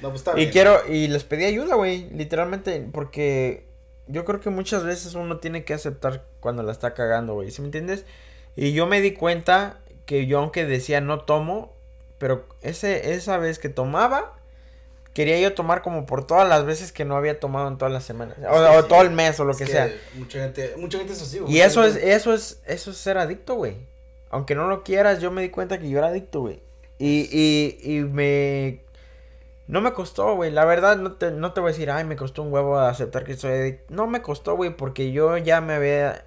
No, pues está Y bien. quiero, y les pedí ayuda, güey, literalmente, porque yo creo que muchas veces uno tiene que aceptar cuando la está cagando, güey, ¿sí me entiendes? Y yo me di cuenta que yo aunque decía no tomo, pero ese, esa vez que tomaba, quería yo tomar como por todas las veces que no había tomado en todas las semanas, o, o sí. todo el mes o lo Es que, sea. Mucha gente, mucha gente es así, güey. Y eso es, eso es, eso es ser adicto, güey. Aunque no lo quieras, yo me di cuenta que yo era adicto, güey. Y, y, y me... No me costó, güey. La verdad, no te, no te voy a decir, ay, me costó un huevo aceptar que soy adicto. No me costó, güey, porque yo ya me había...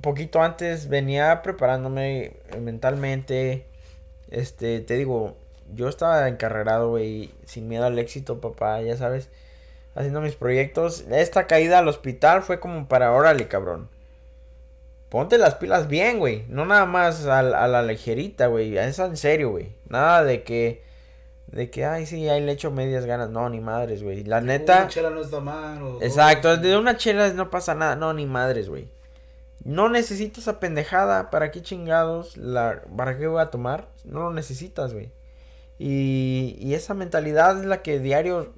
Poquito antes venía preparándome eh, mentalmente. Este, te digo, yo estaba encarrerado, güey, sin miedo al éxito, papá, ya sabes. Haciendo mis proyectos. Esta caída al hospital fue como para, órale, cabrón. Ponte las pilas bien, güey. No nada más a, la- a la ligerita, güey. Es en serio, güey. Nada de que... De que, ay, sí, ahí le echo medias ganas. No, ni madres, güey. La neta... Una chela no está mal. o- Exacto, de una chela no pasa nada, no, ni madres, güey. No necesito esa pendejada, ¿para qué chingados? La, ¿Para qué voy a tomar? No lo necesitas, güey. Y, y esa mentalidad es la que diario...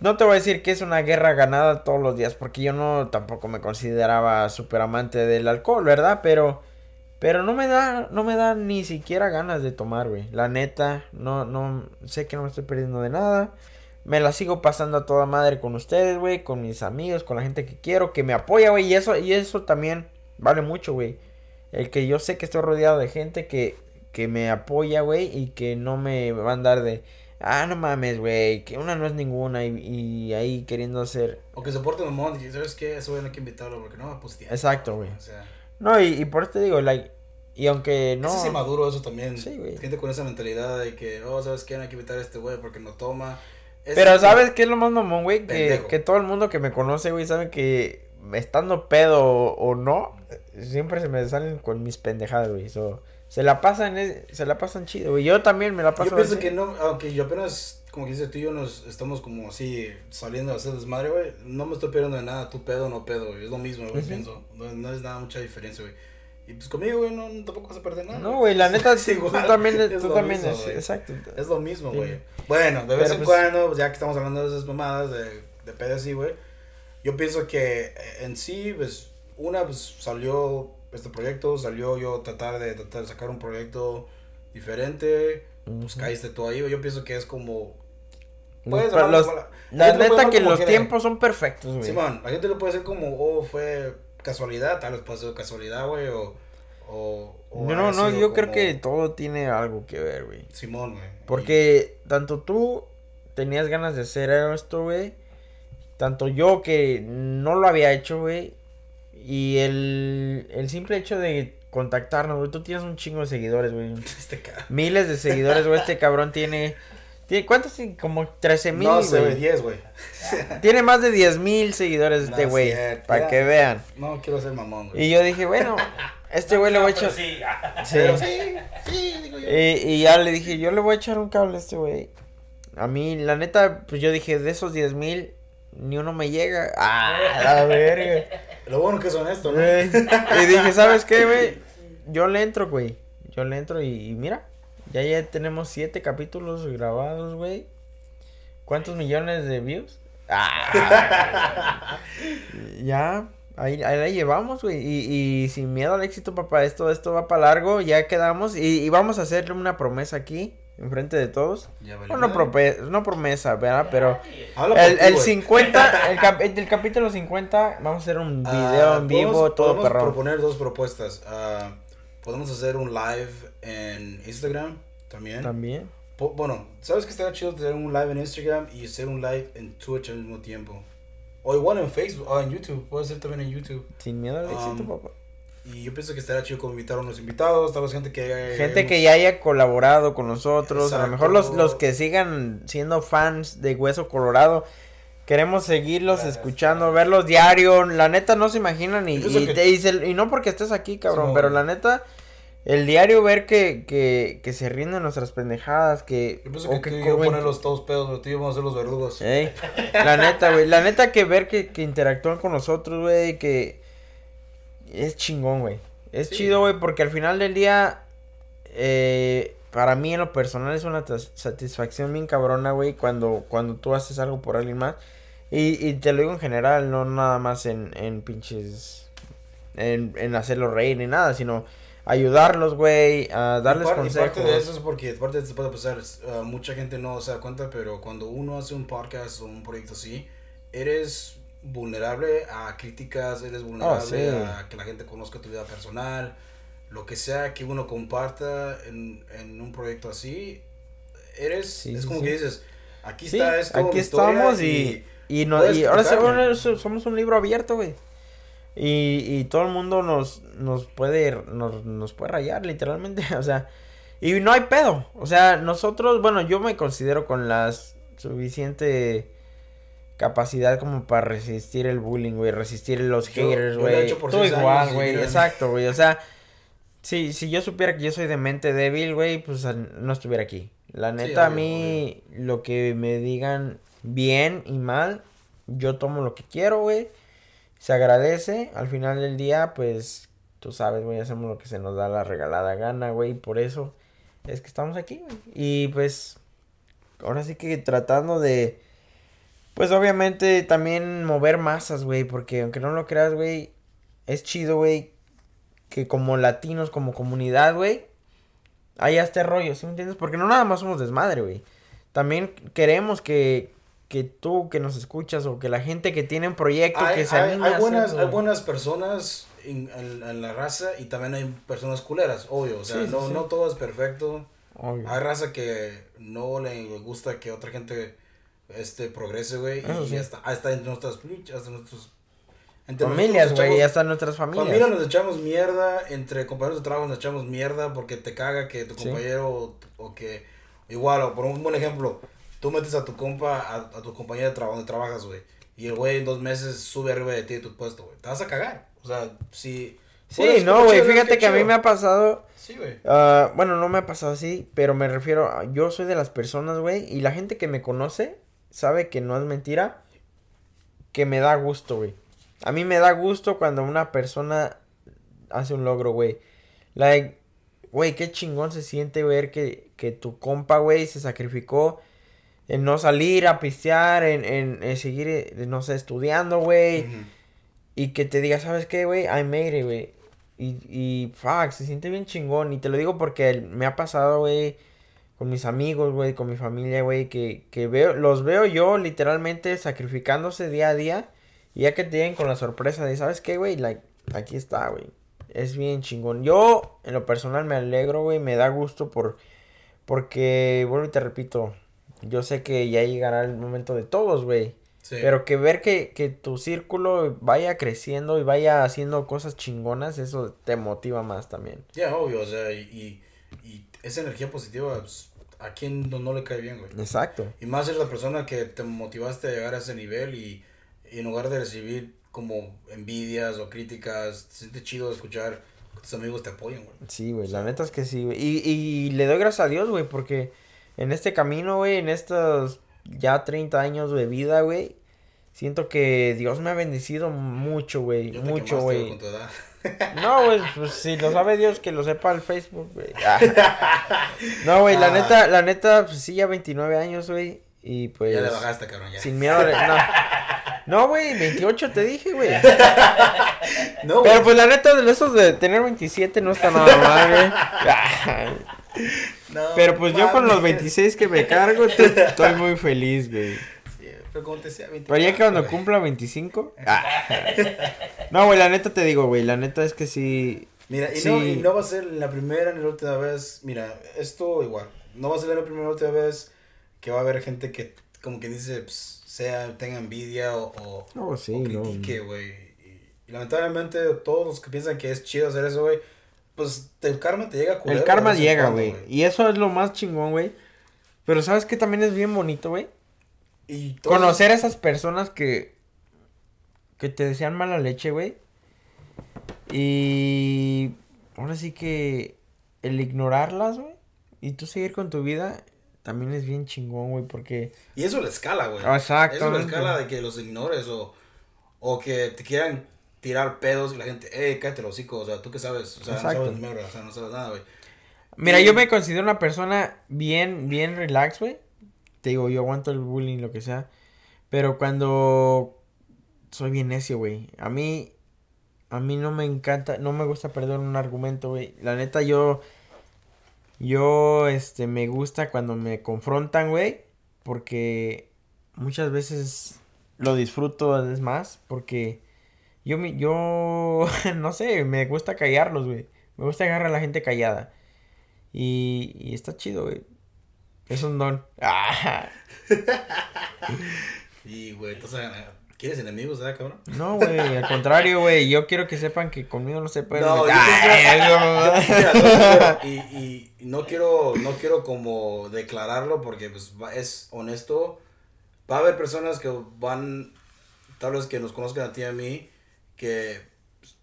No te voy a decir que es una guerra ganada todos los días, porque yo no tampoco me consideraba súper amante del alcohol, ¿verdad? Pero... Pero no me da, no me da ni siquiera ganas de tomar, güey. La neta, no, no, sé que no me estoy perdiendo de nada. Me la sigo pasando a toda madre con ustedes, güey, con mis amigos, con la gente que quiero, que me apoya, güey, y eso, y eso también vale mucho, güey. El que yo sé que estoy rodeado de gente que, que me apoya, güey, y que no me va a andar de, ah, no mames, güey, que una no es ninguna y, y ahí queriendo hacer... O que se porte mamón, y sabes qué, eso no hay que invitarlo porque no va a postear. Exacto, güey. O sea, No, y, y por eso te digo, like, y aunque no... es inmaduro eso también. Sí, güey. Gente con esa mentalidad de que, oh, ¿sabes qué? No hay que invitar a este güey porque no toma. Es- Pero ¿sabes qué es lo más mamón, güey? Que, que todo el mundo que me conoce, güey, sabe que estando pedo o, o no, siempre se me salen con mis pendejadas, güey. So, se la pasan, se la pasan chido, güey. Yo también me la paso Yo pienso así. que no, aunque yo apenas, como que dice tú y yo, nos estamos como así saliendo a hacer desmadre, güey. No me estoy perdiendo de nada, tú pedo o no pedo, güey. Es lo mismo, güey, Ujú. pienso. No, no es nada, mucha diferencia, güey. Y pues conmigo, güey, no, tampoco vas a perder nada. No, güey, la *laughs* neta, Es tú, igual, tú también, es tú también, mismo, es- exacto. Es lo mismo, Sí. güey. Bueno, de vez en pues- cuando, pues, ya que estamos hablando de esas mamadas de, de pedo así, güey. Yo pienso que eh, en sí, pues, una, pues, salió este proyecto, salió yo tratar de, tratar de sacar un proyecto diferente. Pues caíste tú ahí, güey. Yo pienso que es como... Puedes los- la- la neta que los tiempos son perfectos, güey. Simón, la gente lo puede decir como, oh, fue casualidad, tal vez pasó casualidad, güey, o... o, o no, no, yo creo que todo tiene algo que ver, güey. Simón, güey. Porque tanto tú tenías ganas de hacer esto, güey. Tanto yo que no lo había hecho, güey. Y el, el simple hecho de contactarnos, güey. Tú tienes un chingo de seguidores, güey. *laughs* Este Miles de seguidores, güey. Este cabrón tiene... tiene ¿Cuántos? Como 13 mil, No, se ve güey. 10, güey. *laughs* Tiene más de 10 mil seguidores No este es güey. Para que vean. No quiero ser mamón, güey. Y yo dije, bueno, este güey le voy a echar... sí. Sí. Pero sí, sí, digo yo. Y, y ya le dije, yo le voy a echar un cable a este güey. A mí, la neta, pues yo dije, de esos 10 mil, ni uno me llega. *laughs* Ah, la verga. Lo bueno que es honesto, ¿no? Güey. *laughs* Y dije, ¿sabes qué, güey? Yo le entro, güey. Yo le entro y, y mira, ya ya tenemos siete capítulos grabados, güey. ¿Cuántos millones de views? Ah. *laughs* ya, ahí, ahí la llevamos, güey. Y, y sin miedo al éxito, papá, esto, esto va para largo, ya quedamos. Y, y vamos a hacerle una promesa aquí, enfrente de todos. Ya Bueno, no, promesa, ¿verdad? Pero el, el güey. 50, *laughs* el, cap- el capítulo 50, vamos a hacer un Ah, video en vivo, todo perrón. proponer dos propuestas. Ah, podemos hacer un live en Instagram también. También. Po- bueno, ¿sabes que estaría chido tener un live en Instagram y hacer un live en Twitch al mismo tiempo? O igual en Facebook o en YouTube. Puede ser también en YouTube. Sin miedo al éxito, Um, papá. Y yo pienso que estaría chido como invitar a unos invitados, tal vez gente que... Gente que ya haya colaborado con nosotros, a lo Exacto. mejor los, los que sigan siendo fans de Hueso Colorado, queremos seguirlos Gracias. escuchando, verlos diario, la neta no se imaginan y, que- te- y se- y no porque estés aquí, cabrón, Sí, pero güey. la neta, el diario ver que, que, que se rinden nuestras pendejadas, que... Yo pienso o que, que tú y yo todos pedos, pero tú y yo vamos a ser los verdugos. Ey, la neta, güey. La neta que ver que, que interactúan con nosotros, güey, que es chingón, güey. Es Sí. chido, güey, porque al final del día, eh, para mí en lo personal es una satisfacción bien cabrona, güey, cuando, cuando tú haces algo por alguien más. Y, y te lo digo en general, no nada más en, en pinches, en, en hacerlos reír ni nada, sino ayudarlos, güey, a darles y par- y consejos. parte de eso es porque, parte de eso puede pasar, uh, mucha gente no se da cuenta, pero cuando uno hace un podcast o un proyecto así, eres vulnerable a críticas, eres vulnerable Oh, sí. a que la gente conozca tu vida personal, lo que sea que uno comparta en, en un proyecto así, eres, Sí, es como sí. que dices, aquí está esto, aquí mi estamos y, y, no- y ahora somos un libro abierto, güey. Y, y todo el mundo nos, nos puede nos, nos puede rayar, literalmente. *laughs* O sea, y no hay pedo. O sea, nosotros, bueno, yo me considero con la suficiente capacidad como para resistir el bullying, güey, resistir los haters, güey. Tú igual, güey, exacto, güey. O sea, si, si yo supiera que yo soy de mente débil, güey, pues a- no estuviera aquí. La Sí, neta, a obvio, mí, lo que me digan bien y mal, yo tomo lo que quiero, güey. Se agradece. Al final del día, pues, tú sabes, güey, hacemos lo que se nos da la regalada gana, güey. Por eso es que estamos aquí, güey. Y pues, ahora sí que tratando de, pues, obviamente también mover masas, güey. Porque aunque no lo creas, güey, es chido, güey, que como latinos, como comunidad, güey, haya este rollo, ¿sí me entiendes? Porque no nada más somos desmadre, güey. También queremos que, que tú que nos escuchas o que la gente que tiene un proyecto hay, que se hay- anime hay buenas, hay buenas personas en, en- en la raza y también hay personas culeras, obvio. O sea, Sí, no, sí. no todo es perfecto. Obvio. Hay raza que no le gusta que otra gente este progrese, güey. Y sí. hasta, hasta en nuestras hasta nuestros entre Familias, güey, están nuestras familias. Familia nos echamos mierda, entre compañeros de trabajo nos echamos mierda porque te caga que tu compañero o, o que igual, o por un buen ejemplo, tú metes a tu compa, a, a tu compañero de trabajo donde trabajas, güey, y el güey en dos meses sube arriba de ti de tu puesto, güey, te vas a cagar. O sea, si... Sí, no, güey, fíjate que a mí me ha pasado, Sí, güey. ah, bueno, no me ha pasado así, pero me refiero, a- yo soy de las personas, güey, y la gente que me conoce sabe que no es mentira, que me da gusto, güey. A mí me da gusto cuando una persona hace un logro, güey. Like, güey, qué chingón se siente ver que, que tu compa, güey, se sacrificó en no salir a pistear, en, en, en seguir, eh, no sé, estudiando, güey. Y que te diga, ¿sabes qué, güey? I made it, güey. Y, y, fuck, se siente bien chingón. Y te lo digo porque me ha pasado, güey, con mis amigos, güey, con mi familia, güey, que, que veo, los veo yo literalmente sacrificándose día a día. Y ya que te lleguen con la sorpresa de, ¿sabes qué, güey? Like, aquí está, güey. Es bien chingón. Yo, en lo personal, me alegro, güey, me da gusto por... Porque, vuelvo y te repito, yo sé que ya llegará el momento de todos, güey. Sí. Pero que ver que, que tu círculo vaya creciendo y vaya haciendo cosas chingonas, eso te motiva más también. Ya, obvio, o sea, y, y, y esa energía positiva, pues, a quien no, no le cae bien, güey. Exacto. Y más es la persona que te motivaste a llegar a ese nivel y, y en lugar de recibir como envidias o críticas, se siente chido escuchar que tus amigos te apoyan, güey. Sí, güey, la neta es que sí, güey. Y, y le doy gracias a Dios, güey, porque en este camino, güey, en estos ya 30 años de vida, güey, siento que Dios me ha bendecido mucho, güey. Mucho, güey. *laughs* No, güey, pues si lo sabe Dios, que lo sepa el Facebook, güey. Ah. *laughs* No, güey, la Ah. neta, la neta, pues sí, ya 29 años, güey. Y pues... ya le bajaste, cabrón, ya. Sin miedo. No, no güey, 28 te dije, güey. *laughs* No, Pero pues la neta, de esos de tener 27 no está nada mal, güey. No, Pero pues yo con los mames. 26 que me cargo, *laughs* estoy muy feliz, güey. Sí, pero como te decía, 24, Pero ya que cuando güey. cumpla 25... *laughs* ah. No, güey, la neta te digo, güey, la neta es que sí... Mira, y, Sí. no, y no va a ser la primera ni la última vez. Mira, esto igual. No va a ser la primera ni la última vez que va a haber gente que, como que dice, pues, sea, tenga envidia o, o, Oh, sí, o no. critique, güey. Y, y lamentablemente, todos los que piensan que es chido hacer eso, güey, pues el karma te llega culero El karma llega, güey. Y eso es lo más chingón, güey. Pero ¿sabes qué también es bien bonito, güey? Y Conocer a esas personas que... Que te desean mala leche, güey. Y... Ahora sí que... El ignorarlas, güey. Y tú seguir con tu vida... También es bien chingón, güey, porque... Y eso la escala, güey. Exactamente. Eso la escala de que los ignores o, o que te quieran tirar pedos y la gente, eh, cállate los hocico, o sea, tú qué sabes, o sea, Exacto. no sabes mierda, o sea, no sabes nada, güey. Mira, Y- yo me considero una persona bien, bien relax, güey. Te digo, yo aguanto el bullying, lo que sea. Pero cuando soy bien necio, güey. A mí, a mí no me encanta, no me gusta perder un argumento, güey. La neta, yo, yo, este, me gusta cuando me confrontan, güey. Porque muchas veces lo disfruto, es más, porque yo, yo, *laughs* no sé, me gusta callarlos, güey. Me gusta agarrar a la gente callada. Y, y está chido, güey. Es un don. *laughs* Ah, Y, güey, entonces, ¿quieres enemigos, verdad, cabrón? no, güey, al contrario, güey. Yo quiero que sepan que conmigo no se puede. No, yo *laughs* Ay, Mira, no, y, y, no quiero, no quiero como declararlo porque, pues, es honesto. Va a haber personas que van, tal vez que nos conozcan a ti y a mí, que pues,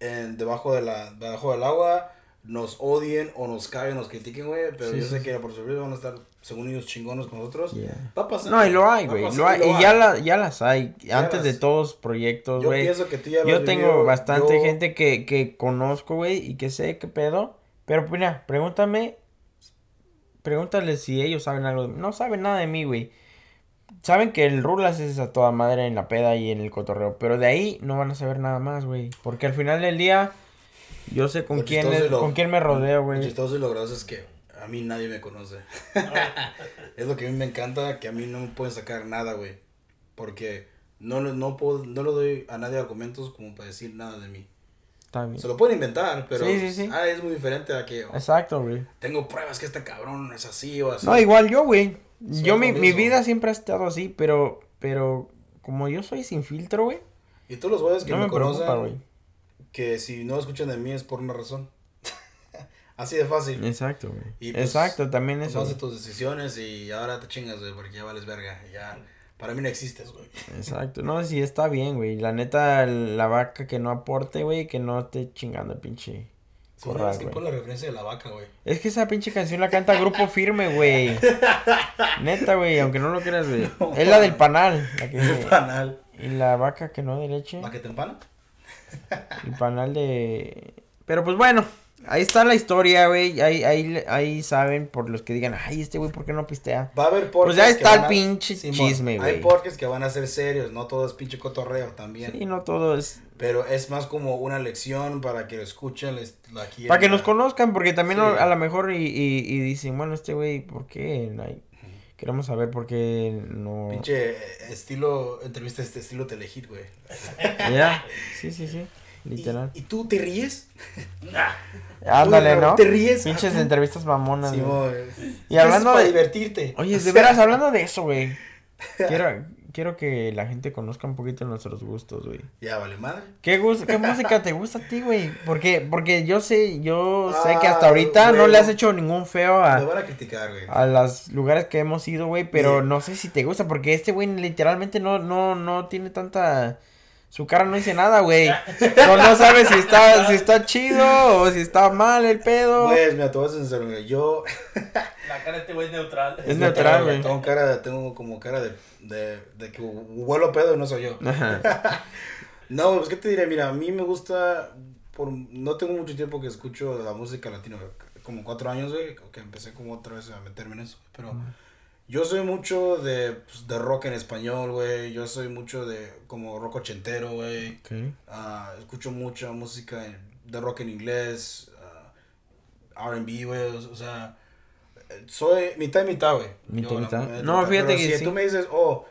en, debajo, de la, debajo del agua nos odien o nos caguen, nos critiquen, güey. Pero Sí, yo sí, sé sí. que por supuesto van a estar, según ellos, chingones con nosotros. Yeah. Va a pasar. No, y lo hay, güey. Y ya, la, ya las hay. Ya Antes de las- todos proyectos, Yo güey. pienso que tú ya Yo tengo vivido, bastante yo- gente que, que conozco, güey, y que sé qué pedo. Pero, pues, mira, pregúntame. Pregúntale si ellos saben algo. de mí. No saben nada de mí, güey. Saben que el Rulas es a toda madre en la peda y en el cotorreo. Pero de ahí no van a saber nada más, güey. Porque al final del día, yo sé con Lo quién, es- lo- con quién me rodeo, Lo güey. chistoso y lo gracioso es que a mí nadie me conoce. *laughs* es lo que a mí me encanta, que a mí no me pueden sacar nada, güey. Porque no, no, puedo, no le doy a nadie argumentos como para decir nada de mí. Bien. Se lo pueden inventar, pero Sí, sí, sí. ah, es muy diferente a que oh, Exacto, güey. tengo pruebas que este cabrón es así o así. No, igual yo, güey. Soy Yo, mi, mi vida siempre ha estado así, pero, pero como yo soy sin filtro, güey, Y todos los güeyes que no me, me conocen, güey. que si no escuchan de mí es por una razón. *laughs* así de fácil. Exacto, güey. Y, pues, Exacto, también eso. Tus decisiones y ahora te chingas, güey, porque ya vales verga. Ya, para mí no existes, güey. Exacto. No, sí está bien, güey. La neta, la vaca que no aporte, güey, que no esté chingando el pinche. Sí, corral, es que pon la referencia de la vaca, güey. Es que esa pinche canción la canta Grupo Firme, güey. *laughs* Neta, güey, aunque no lo creas, güey. No, es la del panal. La que... *laughs* El panal. Y la vaca que no de leche. ¿Va que te empana? El panal de... Pero pues bueno, ahí está la historia, güey. Ahí, ahí, ahí saben por los que digan, ay, este güey, ¿por qué no pistea? Va a haber Pues podcasts ya que está el pinche chisme, güey. Hay podcasts que van a ser serios, no todo es pinche cotorreo también. Sí, no todo es... Pero es más como una lección para que lo escuchen. les- la quieran, Para que nos conozcan, porque también Sí. a lo mejor y, y, y dicen, bueno, este güey, ¿por qué? Queremos saber por qué no... Pinche estilo, entrevista este estilo telehit, güey. Ya, sí, sí, sí, literal. ¿Y, y tú te ríes? *laughs* Ándale, Uy, ¿no? ¿Te ríes? Pinches entrevistas mamonas, Sí, Y es hablando para de- divertirte. Oye, *laughs* de veras, hablando de eso, güey. Quiero, quiero que la gente conozca un poquito nuestros gustos, güey. Ya, vale, madre. ¿Qué, ¿Qué música te gusta a ti, güey? Porque, porque yo sé, yo sé que Ah, hasta ahorita no le has hecho ningún feo Me a, van a criticar, güey. a los lugares que hemos ido, güey, pero Sí. no sé si te gusta, porque este güey literalmente no, no, no tiene tanta... Su cara no dice nada, güey. No, no sabe si está, si está chido o si está mal el pedo. Pues, mira, te voy a ser sincero, güey. Yo. La cara de este güey es neutral. Es neutral, güey. Tengo cara, de- tengo como cara de, de, de que huelo pedo y no soy yo. Ajá. *laughs* No, pues, ¿qué te diré? Mira, a mí me gusta. Por, no tengo mucho tiempo que escucho la música latina. Como cuatro años, güey. Que empecé como otra vez a meterme en eso. Pero yo soy mucho de, pues, de rock en español, güey. Yo soy mucho de como rock ochentero, güey. Ah, escucho mucha música en- de rock en inglés, ah, R&B, güey, o, o sea, soy mitad y mitad, güey. Mitad y mitad. la- No, fíjate pero que si sí. tú me dices, oh,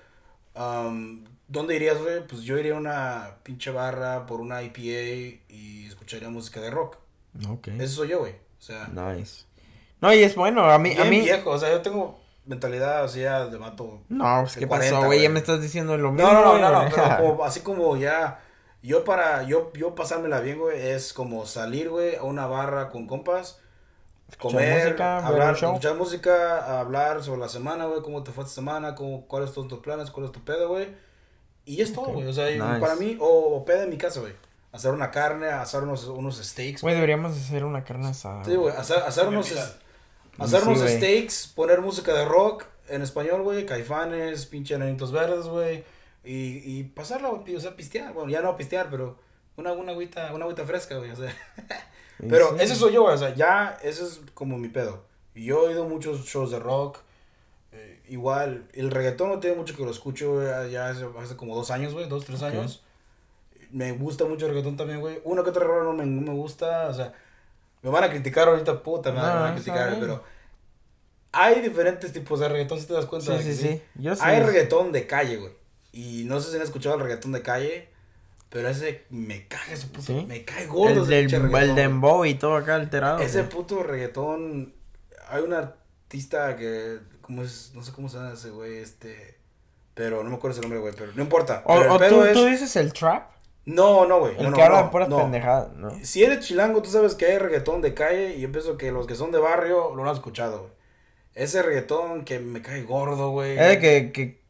um, ¿dónde irías, güey? Pues yo iría a una pinche barra por una IPA y escucharía música de rock. Ok. Eso soy yo, güey. O sea, Nice. No, y es bueno, a mí, a bien mí... viejo, o sea, yo tengo mentalidad, sea, de vato. No, pues qué 40, pasó, güey, ya me estás diciendo lo mismo. No, no, no, no, no, güey. pero como- *laughs* así como ya, yo para, yo, yo pasármela bien, güey, es como salir, güey, a una barra con compas, comer, música, hablar, escuchar música, hablar sobre la semana, güey, cómo te fue esta semana, cómo, cuáles son tus planes, cuál es tu pedo, güey, y es todo, güey, o sea, Nice. para mí, o, o pedo en mi casa, güey, hacer una carne, hacer unos, unos steaks, Güey, deberíamos hacer una carne asada. Sí, güey, hacer, hacer unos, Mira. Hacer Sí, steaks, poner música de rock en español, güey, caifanes, pinche enanitos verdes, güey, y, y pasarla, güey, o sea, pistear, bueno, ya no pistear, pero una, una agüita, una agüita fresca, güey, o sea, *laughs* pero sí. ese soy yo, o sea, ya, ese es como mi pedo, yo he ido a muchos shows de rock, eh, igual, el reggaetón no tiene mucho que lo escucho, güey, ya hace, hace como dos años, güey, dos, tres años, me gusta mucho el reggaetón también, güey, uno que otro no me, no me gusta, o sea, me van a criticar ahorita, puta, me van a criticar, pero hay diferentes tipos de reggaetón, si te das cuenta. Sí, de que sí, sí. Yo sí. Hay reggaetón de calle, güey. Y no sé si han escuchado el reggaetón de calle, pero ese me caga ese puto, Sí. me cae gordo El ese del el dembow y todo acá alterado. Ese güey. puto reggaetón, hay un artista que, ¿cómo es? No sé cómo se llama ese güey, este, pero no me acuerdo ese nombre, güey, pero no importa. O, pero el o pedo tú, es- tú dices el trap, No, no, güey. el no, no, que habla no, puras no. pendejadas, ¿no? Si eres chilango, tú sabes que hay reggaetón de calle y yo pienso que los que son de barrio lo han escuchado, güey. Ese reggaetón que me cae gordo, güey. Es de que, que,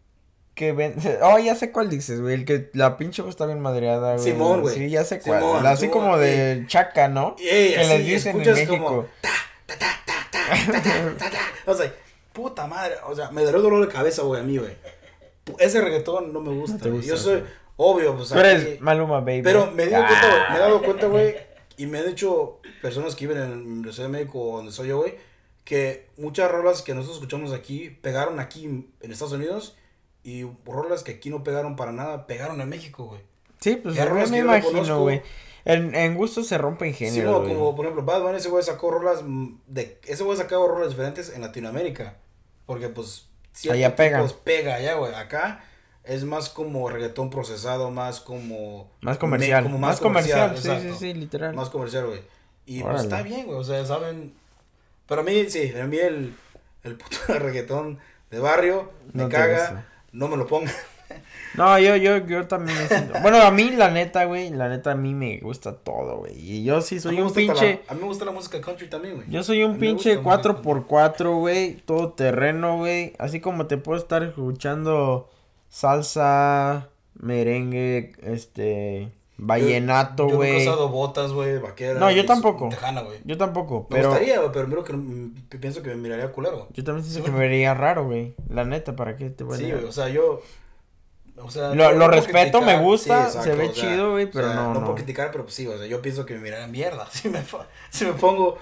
que ven... *laughs* Oh, ya sé cuál dices, güey. El que la pinche voz está bien madreada, güey. Simón, güey. Sí, ya sé cuál. Simón, Así Simón, como güey. de chaca, ¿no? Ey, que así, les dicen en México. como, O sea, puta madre. O sea, me daría dolor de cabeza, güey, a mí, güey. Ese reggaetón no me gusta, te güey. gusta, Yo soy, güey. Obvio, pues Tú aquí- eres Maluma, baby. Pero me, di cuenta, me he Ah. dado cuenta, güey, y me han dicho personas que viven en la Ciudad de México, donde soy yo, güey, que muchas rolas que nosotros escuchamos aquí pegaron aquí en Estados Unidos y rolas que aquí no pegaron para nada, pegaron en México, güey. Sí, pues yo me que imagino, güey. En, en gusto se rompen Sí, géneros, como, por ejemplo, Bad Bunny, ese güey sacó rolas de... Ese güey sacó rolas diferentes en Latinoamérica. Porque, pues... Allá pegan. tipos pega allá, güey. Acá, es más como reggaetón procesado, más como... Más comercial. como más, comercial, sí, sí, sí, literal. Más comercial, güey. Y Órale. pues está bien, güey, o sea, saben... Pero a mí, sí, a mí el, el puto *laughs* reggaetón de barrio me No caga, gusta. no me lo ponga. No, yo, yo, yo también me siento. Bueno, a mí, la neta, güey, la neta, a mí me gusta todo, güey. Y yo sí soy un pinche. la- a mí me gusta la música country también, güey. Yo soy un pinche gusta la música 4x4, güey. Todo terreno, güey. Así como te puedo estar escuchando salsa, merengue, este. Vallenato, Yo nunca he güey. usado botas, güey, vaqueras. No, yo tampoco. Tejana, güey. Yo tampoco, Me pero. gustaría, güey, pero miro que mm, pienso que me miraría culero. Yo también siento Sí, que me vería raro, güey. La neta, ¿para qué te voy a Sí, güey, o sea, yo... O sea, Lo- no- lo no respeto, me gusta, sí, se ve o sea, chido, güey, o pero sea, no, No no. por criticar, pero pues sí, o sea, yo pienso que me mirarían mierda *laughs* si me, si me pongo...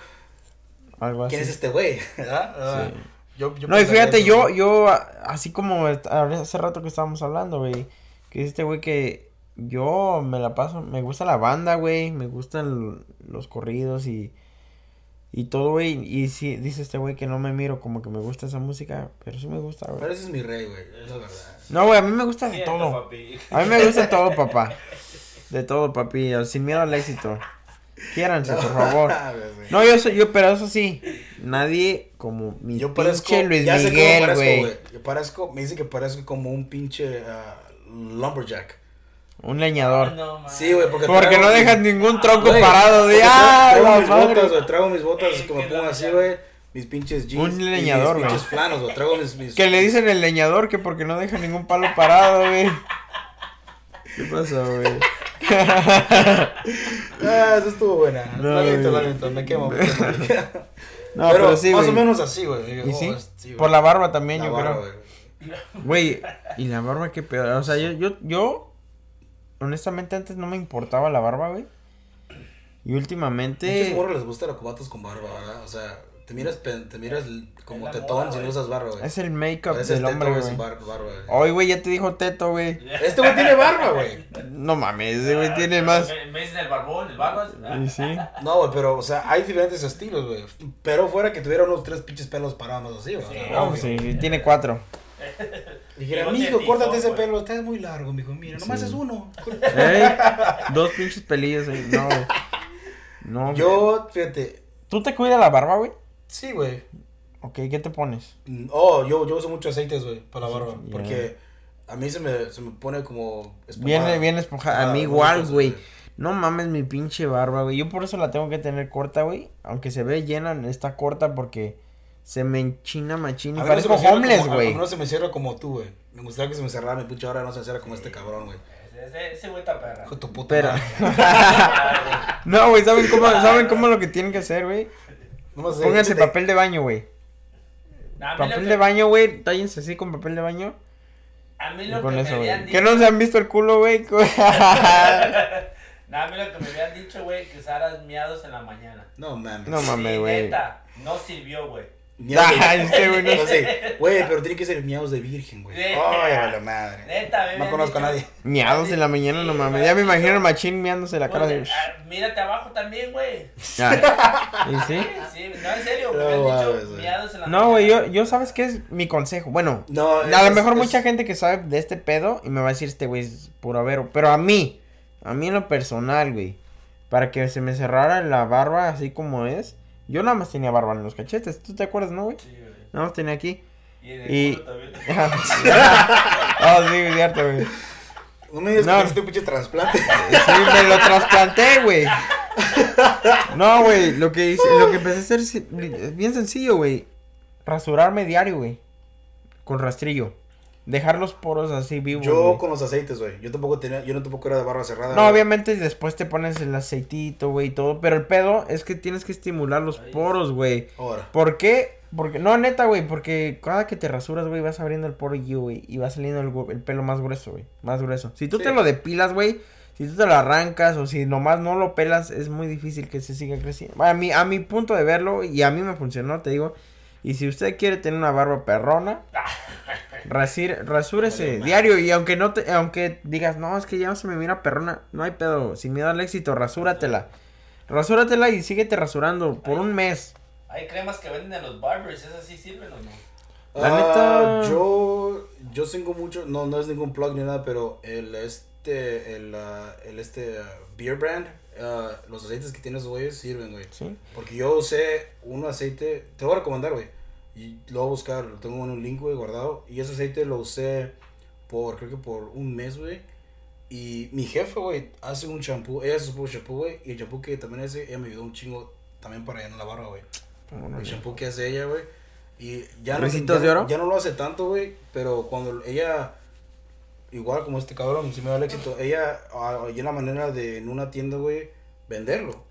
Algo así. ¿Quién es este güey? *laughs* ¿Verdad? Ah, Sí. Yo- yo No, y fíjate, eso, yo, güey. yo, así como hace rato que estábamos hablando, güey, que este güey que yo me la paso, me gusta la banda, güey, me gustan los corridos y, y todo, güey, y sí, dice este güey que no me miro como que me gusta esa música, pero sí me gusta, Pero güey. ese es mi rey, güey, es la verdad. No, güey, a mí me gusta de todo. papi. A mí me gusta todo, papá. *laughs* De todo, papi, sin miedo al éxito. Quiéranse, por favor. *laughs* No, yo soy, yo, pero eso sí, nadie como mi yo parezco... pinche Luis ya sé cómo Miguel, parezco, güey. Yo parezco... Me dice que parezco como un pinche ah, lumberjack. Un leñador. No, man. Sí, güey, porque... Porque traigo no mis- dejan ningún tronco parado de ¡ah! traigo la mis madre! botas, güey, traigo mis botas me que pongo no, así, güey. Mis pinches jeans. Un leñador, mis güey. pinches flanos, güey. Traigo mis... mis Que le dicen el leñador que porque no deja ningún palo parado, güey. ¿Qué pasó, güey? *laughs* Ah, eso estuvo buena. No, la neta, güey. la neta, me quemo. *laughs* No, pero, pero, sí, más güey. o menos así, güey. ¿Y Oh, sí? Por la barba también, La yo barba, creo. güey. Y la barba qué pedo. O sea, yo, yo, yo, honestamente antes no me importaba la barba, güey. Y Muchos últimamente... morros les gusta los cubatos con barba, ¿verdad? O sea, te miras, te miras como tetón si no usas barba, güey. Es el make-up del teto, hombre, güey. Hoy, güey, ya te dijo teto, güey. Este güey tiene barba, güey. No mames, ese güey tiene más... Me, me dicen el barbón, el barbas. Sí. No, güey, pero, o sea, hay diferentes estilos, güey. Pero fuera que tuviera unos tres pinches pelos parados así, güey. Sí. O sea, No, sí, sí, tiene cuatro. *laughs* Dijera, mijo, córtate ese pelo, está muy largo, mijo. Mira, nomás Sí. es uno. ¿Eh? *laughs* Dos pinches pelillos ahí. No, güey. No, güey. Yo, fíjate, ¿Tú te cuidas la barba, güey? sí, güey. Ok, ¿qué te pones? Mm, Oh, yo, yo uso mucho aceites, güey, para la barba. Ya. Porque a mí se me, se me pone como Viene, espumada. viene esponjada. A Ah, mí no, igual, güey. No mames mi pinche barba, güey. Yo por eso la tengo que tener corta, güey. Aunque se ve llena, está corta porque se me enchina machín. No parezco homeless, güey. no se me cierra como tú, güey. Me gustaría que se me cerrara mi pinche ahora, no se me cierra como este cabrón, güey. Ese, güey está perra. Hijo tu puta Pero... *laughs* *laughs* no, güey, ¿saben cómo, ¿saben cómo lo que tienen que hacer, güey? Eh, Pónganse papel de baño, güey. Papel que- de baño, güey. Tállense así con papel de baño. A mí lo con que eso, me güey. habían ¿Que dicho. no se han visto el culo, güey? *laughs* *laughs* No, a mí lo que me habían dicho, güey, que usaras miados en la mañana. No mames. No mames, güey. no sirvió, güey. Miados de- Ay, este güey no sé, Güey, pero tiene que ser miados de virgen, güey. Ay, a la madre. Neta, me No conozco a nadie. Miados en la mañana, no mames. Ya me imagino el machín miándose la cara de. Pues, ah, mírate abajo también, güey. *laughs* Ah, ¿Y sí? Sí, no, en serio, No me han dicho güey. miados en la No, güey, yo, yo sabes qué es mi consejo. Bueno, No, a lo mejor es- mucha gente que sabe de este pedo y me va a decir este güey es puro vero. Pero a mí, a mí en lo personal, güey, para que se me cerrara la barba así como es, yo nada más tenía barba en los cachetes. ¿Tú te acuerdas, no, güey? Sí, güey. Nada más tenía aquí. Y en el Y- culo también. *laughs* *laughs* Ah, sí, es cierto, güey. No me digas No. que hiciste un pinche trasplante. Sí, me lo trasplanté, güey. No, güey, lo que hice, lo que empecé a hacer es es bien sencillo, güey. Rasurarme diario, güey. Con rastrillo. Dejar los poros así vivos. Yo con los aceites, güey. Yo tampoco tenía, yo no tampoco era de barba cerrada. No, obviamente después te pones el aceitito, güey, y todo. Pero el pedo es que tienes que estimular los poros, güey. Ahora. ¿Por qué? Porque, no, neta, güey, porque cada que te rasuras, güey, vas abriendo el poro güey, y va saliendo el, el pelo más grueso, güey, más grueso. Si tú Sí. te lo depilas, güey, si tú te lo arrancas o si nomás no lo pelas, es muy difícil que se siga creciendo. A mi, a mi punto de verlo, y a mí me funcionó, te digo, y si usted quiere tener una barba perrona, *laughs* rasir, rasúrese diario, y aunque no te, aunque digas, no, es que ya no se me mira perrona, no hay pedo, sin miedo al éxito, rasúratela. Rasúratela y síguete rasurando por un mes. Hay cremas que venden en los barbers, ¿esas sí sirven o no? La Ah, neta. Yo, yo tengo mucho, no, no es ningún plug ni nada, pero el, este, el, ah, el este, ah, beer brand, ah, los aceites que tienen esos güeyes sirven, güey. Sí. Porque yo usé un aceite, te lo voy a recomendar, güey. Y lo voy a buscar, lo tengo en un link, güey, guardado. Y ese aceite lo usé por, creo que por un mes, güey. Y mi jefe, güey, hace un champú, ella hace su champú, güey. Y el champú que también hace, ella me ayudó un chingo también para llenar la barba, güey. El champú que hace ella, güey. Y ya no, ¿Ricitos ya, de oro? ya no lo hace tanto, güey. Pero cuando ella, igual como este cabrón, si me da el éxito, ella ah, hay una manera de en una tienda, güey, venderlo.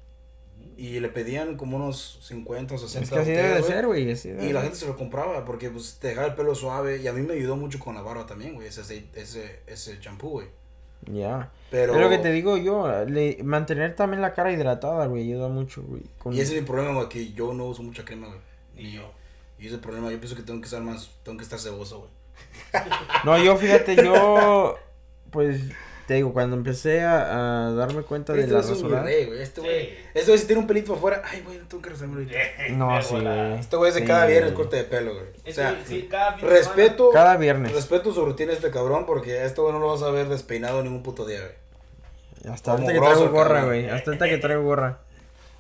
Y le pedían como unos 50 o 60 Es que así debe de ser, güey. Y la gente se lo compraba porque pues te dejaba el pelo suave. Y a mí me ayudó mucho con la barba también, güey, ese aceite- ese ese champú, güey. Ya. Pero Es lo que te digo yo. le- mantener también la cara hidratada, güey, ayuda mucho, güey. con- Y ese es mi problema, güey, que yo no uso mucha crema, güey. Ni yo. Y ese es el problema, yo pienso que tengo que estar más, tengo que estar ceboso, güey. No, yo fíjate, yo. Pues te digo, cuando empecé a, a darme cuenta de Este la es un rasurada. rey, güey. Este Sí. este güey si tiene un pelito afuera, ay, güey, no tengo que ahorita. No, sí, güey. Este güey es de Sí, cada viernes corte de pelo, güey. O sea, sí, cada respeto, Cada viernes. respeto su rutina este cabrón porque a este güey no lo vas a ver despeinado ningún puto día, güey. Hasta ahorita que traigo gorra, güey. Hasta ahorita que traigo gorra.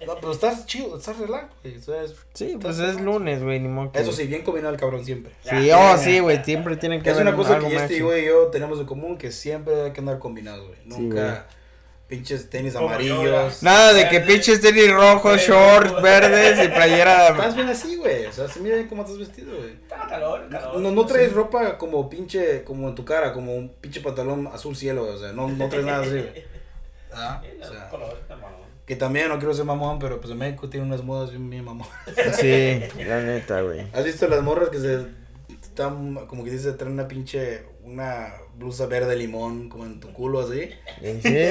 No, pero estás chido, estás relax, güey. o sea, es- Sí, pues es lunes, güey, ni modo que- Eso sí, bien combinado el cabrón siempre. Sí, oh, sí, güey, siempre tienen que Es una cosa que este güey y yo tenemos en común que siempre hay que andar combinados, güey. Sí, Nunca pinches tenis Como yo, amarillos. Nada de que pinches tenis rojos, shorts verdes y playera. Estás bien así, güey. O sea, se mira bien cómo estás vestido, güey. Está calor, calor. No, no traes ropa como pinche, como en tu cara, como un pinche pantalón azul cielo, güey. O sea, no, no traes nada así, güey. *laughs* Ah, o sea, color, está mamón. Que también no quiero ser mamón, pero pues en México tiene unas modas bien, bien mamón. *laughs* Sí, la neta, güey. ¿Has visto las morras que se están, como que dice, traen una pinche, una blusa verde limón, como en tu culo así? Sí.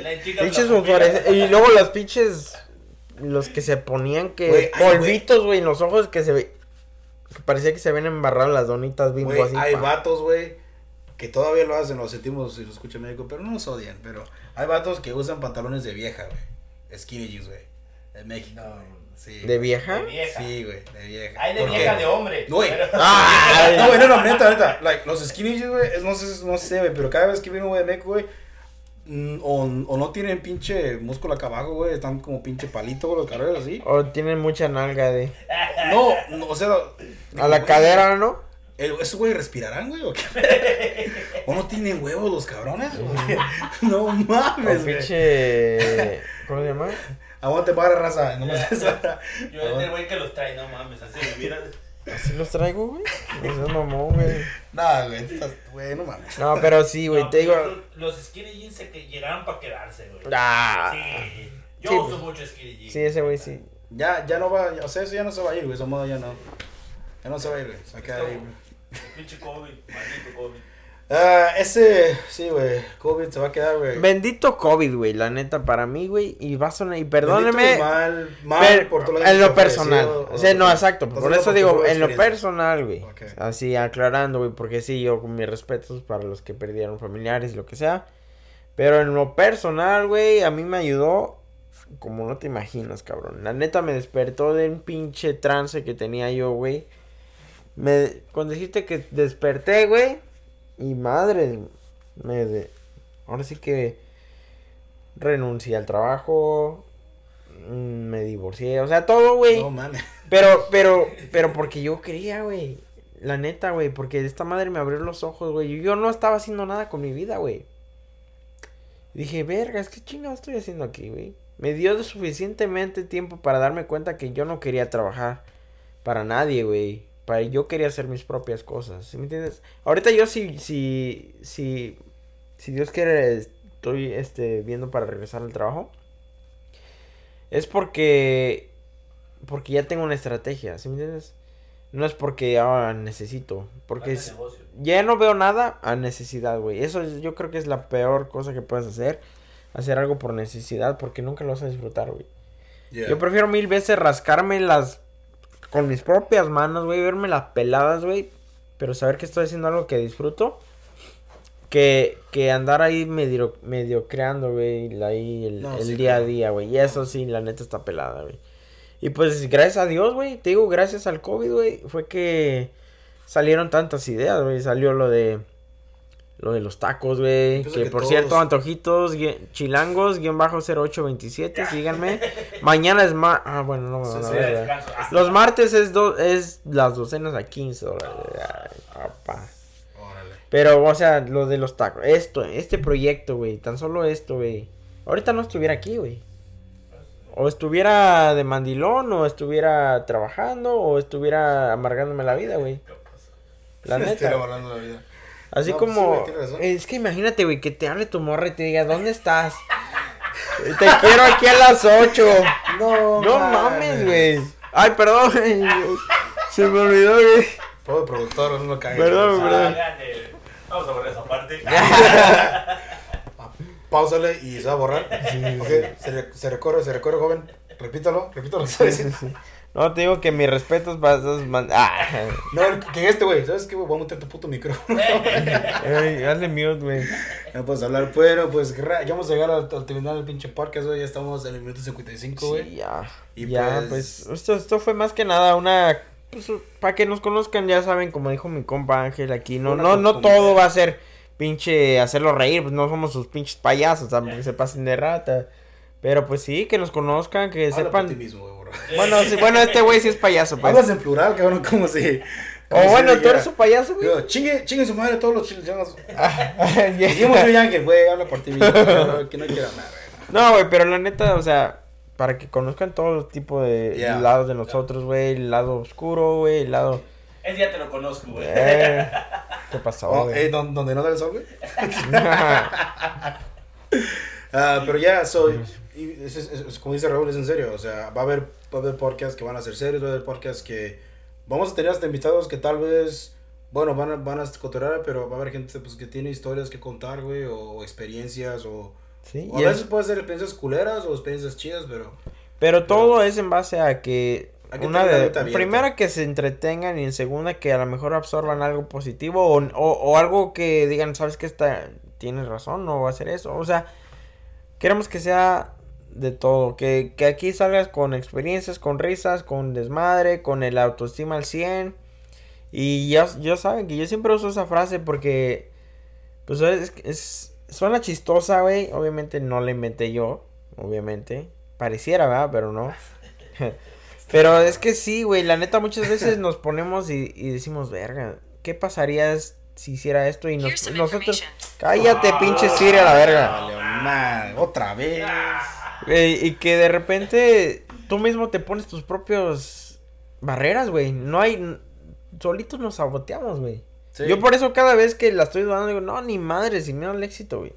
*laughs* La chica Pinches Y luego los pinches. Los que se ponían que. Güey, polvitos, güey, en los ojos que se ve. Que parecía que se ven embarradas las donitas bimbo Güey, así. hay pa. vatos, güey, que todavía lo hacen, lo sentimos si lo escucha México, pero no nos odian, pero hay vatos que usan pantalones de vieja, güey. Skinny jeans, güey. De México, güey. Sí. ¿De vieja? De vieja. Sí, güey, de vieja. Hay de ¿Por vieja qué? de hombre. Güey. pero- ¡Ay! *laughs* No, güey, no, no, neta, neta. Like, los skinny jeans, güey, es- no sé, no sé, güey, pero cada vez que viene un güey de México, güey, mm, o, o no tienen pinche músculo acá abajo, güey, están como pinche palito, güey, los cabellos así. O tienen mucha nalga de. No, no, o sea, A la güey, cadera, ¿no? el- ¿Esos güey respirarán, güey? ¿O qué? *laughs* ¿O no tienen huevos los cabrones? güey? *laughs* No O mames, güey. pinche. ¿Cómo se llama? Aguante para raza. No me Yo es el güey que los trae, no mames, así me mira. Así los traigo, güey. No seas mamón, güey. Nah, güey, estás, güey, no mames. No, pero sí, güey, No, te digo. Los skinny jeans se que llegaron para quedarse, güey. Ah. Sí. Yo Sí, uso pues. mucho skinny jeans. Sí, ese güey sí. Ya, ya no va, o sea, eso ya no se va a ir, güey, esa moda ya no. Ya no se va a ir, güey, se va a quedar ahí, güey. Pinche COVID, maldito COVID. Ah, ese, sí, güey, COVID se va a quedar, güey. Bendito COVID, güey, la neta, para mí, güey. Y va a sonar. Y perdóneme. Mal, mal per- por todo en lo personal. O sea, no, exacto. Por eso digo, en lo personal, güey. Así aclarando, güey. Porque sí, yo con mis respetos para los que perdieron familiares lo que sea. Pero en lo personal, güey, a mí me ayudó. Como no te imaginas, cabrón. La neta me despertó de un pinche trance que tenía yo, güey. Me, cuando dijiste que desperté, güey. Y madre, me de- ahora sí que renuncié al trabajo. mm, Me divorcié, o sea, todo, güey. No mames. *laughs* Pero, pero, pero porque yo quería, güey. La neta, güey. Porque esta madre me abrió los ojos, güey. Yo no estaba haciendo nada con mi vida, güey. Dije, vergas, ¿qué chingado estoy haciendo aquí, güey? Me dio suficientemente tiempo para darme cuenta que yo no quería trabajar para nadie, güey. Para yo quería hacer mis propias cosas. ¿Sí me entiendes? Ahorita yo si, si, si, si Dios quiere, estoy, este, viendo para regresar al trabajo. Es porque, porque ya tengo una estrategia, ¿sí me entiendes? No es porque ahora necesito, porque es, ya no veo nada a necesidad, güey. Eso es- yo creo que es la peor cosa que puedes hacer. Hacer algo por necesidad porque nunca lo vas a disfrutar, güey. Yeah. Yo prefiero mil veces rascarme las con mis propias manos, güey, verme las peladas, güey, pero saber que estoy haciendo algo que disfruto que, que andar ahí medio, medio creando, güey, ahí el, No, el sí, día a día, güey. Y eso sí, la neta está pelada, güey. Y pues gracias a Dios, güey, te digo, gracias al COVID, güey, fue que salieron tantas ideas, güey. Salió lo de. Lo de los tacos, güey. Que, que por todos- cierto, antojitos, gui- chilangos, guion bajo 0827, síganme. Mañana es más. Ah, bueno, no. Descanso. Ah, Los martes es, do- es las docenas a 15 dólares. Órale. Pero, o sea, lo de los tacos. Esto, este proyecto, güey. Tan solo esto, güey. Ahorita no estuviera aquí, güey. O estuviera de mandilón, o estuviera trabajando, o estuviera amargándome la vida, güey. La *laughs* neta. elaborando la vida. Así No, pues sí, como. es que imagínate, güey, que te hable tu morra y te diga, ¿dónde estás? *laughs* te quiero aquí a las 8. No, No mames, güey. Ay, perdón, *laughs* güey. Se me olvidó, güey. Pobre productor, no me cae. Perdón, ah, gane. Vamos a borrar esa parte. *laughs* Páusale y se va a borrar. Se, re- se recorre, se recorre, joven. Repítalo, repítalo. ¿sabes? Sí, sí. No, te digo que mis respetos para esos man... Ah. No, que este, güey, ¿sabes qué? güey? Voy a meter tu puto micrófono. Ey, hazle mute, güey. No puedes hablar. Bueno, pues ya vamos a llegar al, al terminar el pinche podcast, güey. Ya estamos en el minuto 55, güey. Sí, ya. Y ya, pues- pues, esto, esto fue más que nada una... Pues, para que nos conozcan, ya saben, como dijo mi compa Ángel aquí, no, no, no todo va a ser pinche hacerlo reír, pues no somos sus pinches payasos, tampoco se pasen de rata. Pero pues sí, que nos conozcan, que Habla por ti sepan... mismo. *laughs* Bueno, sí, bueno, este güey sí es payaso, pues. Hablas en plural, cabrón, como si. O si bueno, tú eres su payaso, güey. Chingue, chingue su madre todos los chilenos. Ya. *laughs* Dijimos yo y Ángel, güey, habla por ti mismo. cabrón, Que no *laughs* quiero hablar, güey. No, güey, pero la neta, o sea, para que conozcan todo el tipo de Yeah. lados de nosotros, güey, el lado oscuro, güey, el lado... Ese ya te lo conozco, güey. Eh, ¿Qué pasó, Oh, güey? eh, ¿dó- ¿Donde no da el sol, güey? Ah, pero ya, soy. es, es- es- como dice Raúl, es en serio. O sea, va a haber, va a haber podcasts que van a ser serios, va a haber podcasts que. Vamos a tener hasta invitados que tal vez. Bueno, van a, van a pero va a haber gente pues, que tiene historias que contar, güey, o, o experiencias, o. Sí, o a es- veces puede ser experiencias culeras o experiencias chidas, pero. pero todo es en base a que... Una de, primera que se entretengan y en segunda que a lo mejor absorban algo positivo o, o, o algo que digan, sabes que esta tienes razón, no va a hacer eso. O sea, queremos que sea de todo, que, que aquí salgas con experiencias, con risas, con desmadre, con el autoestima al 100. Y ya, ya saben que yo siempre uso esa frase porque, pues es, es suena chistosa, güey. Obviamente no la inventé yo, obviamente. Pareciera, ¿verdad? Pero no. *laughs* Pero es que sí, güey, la neta muchas veces nos ponemos y, y decimos, verga, ¿qué pasaría si hiciera esto? Y nos, nosotros... Cállate, pinche Siri a la verga. Vale, man, otra vez. Y que de repente tú mismo te pones tus propios barreras, güey. No hay... Solitos nos saboteamos, güey. Sí. Yo por eso cada vez que la estoy dudando digo, no, ni madre, sin miedo al éxito, güey.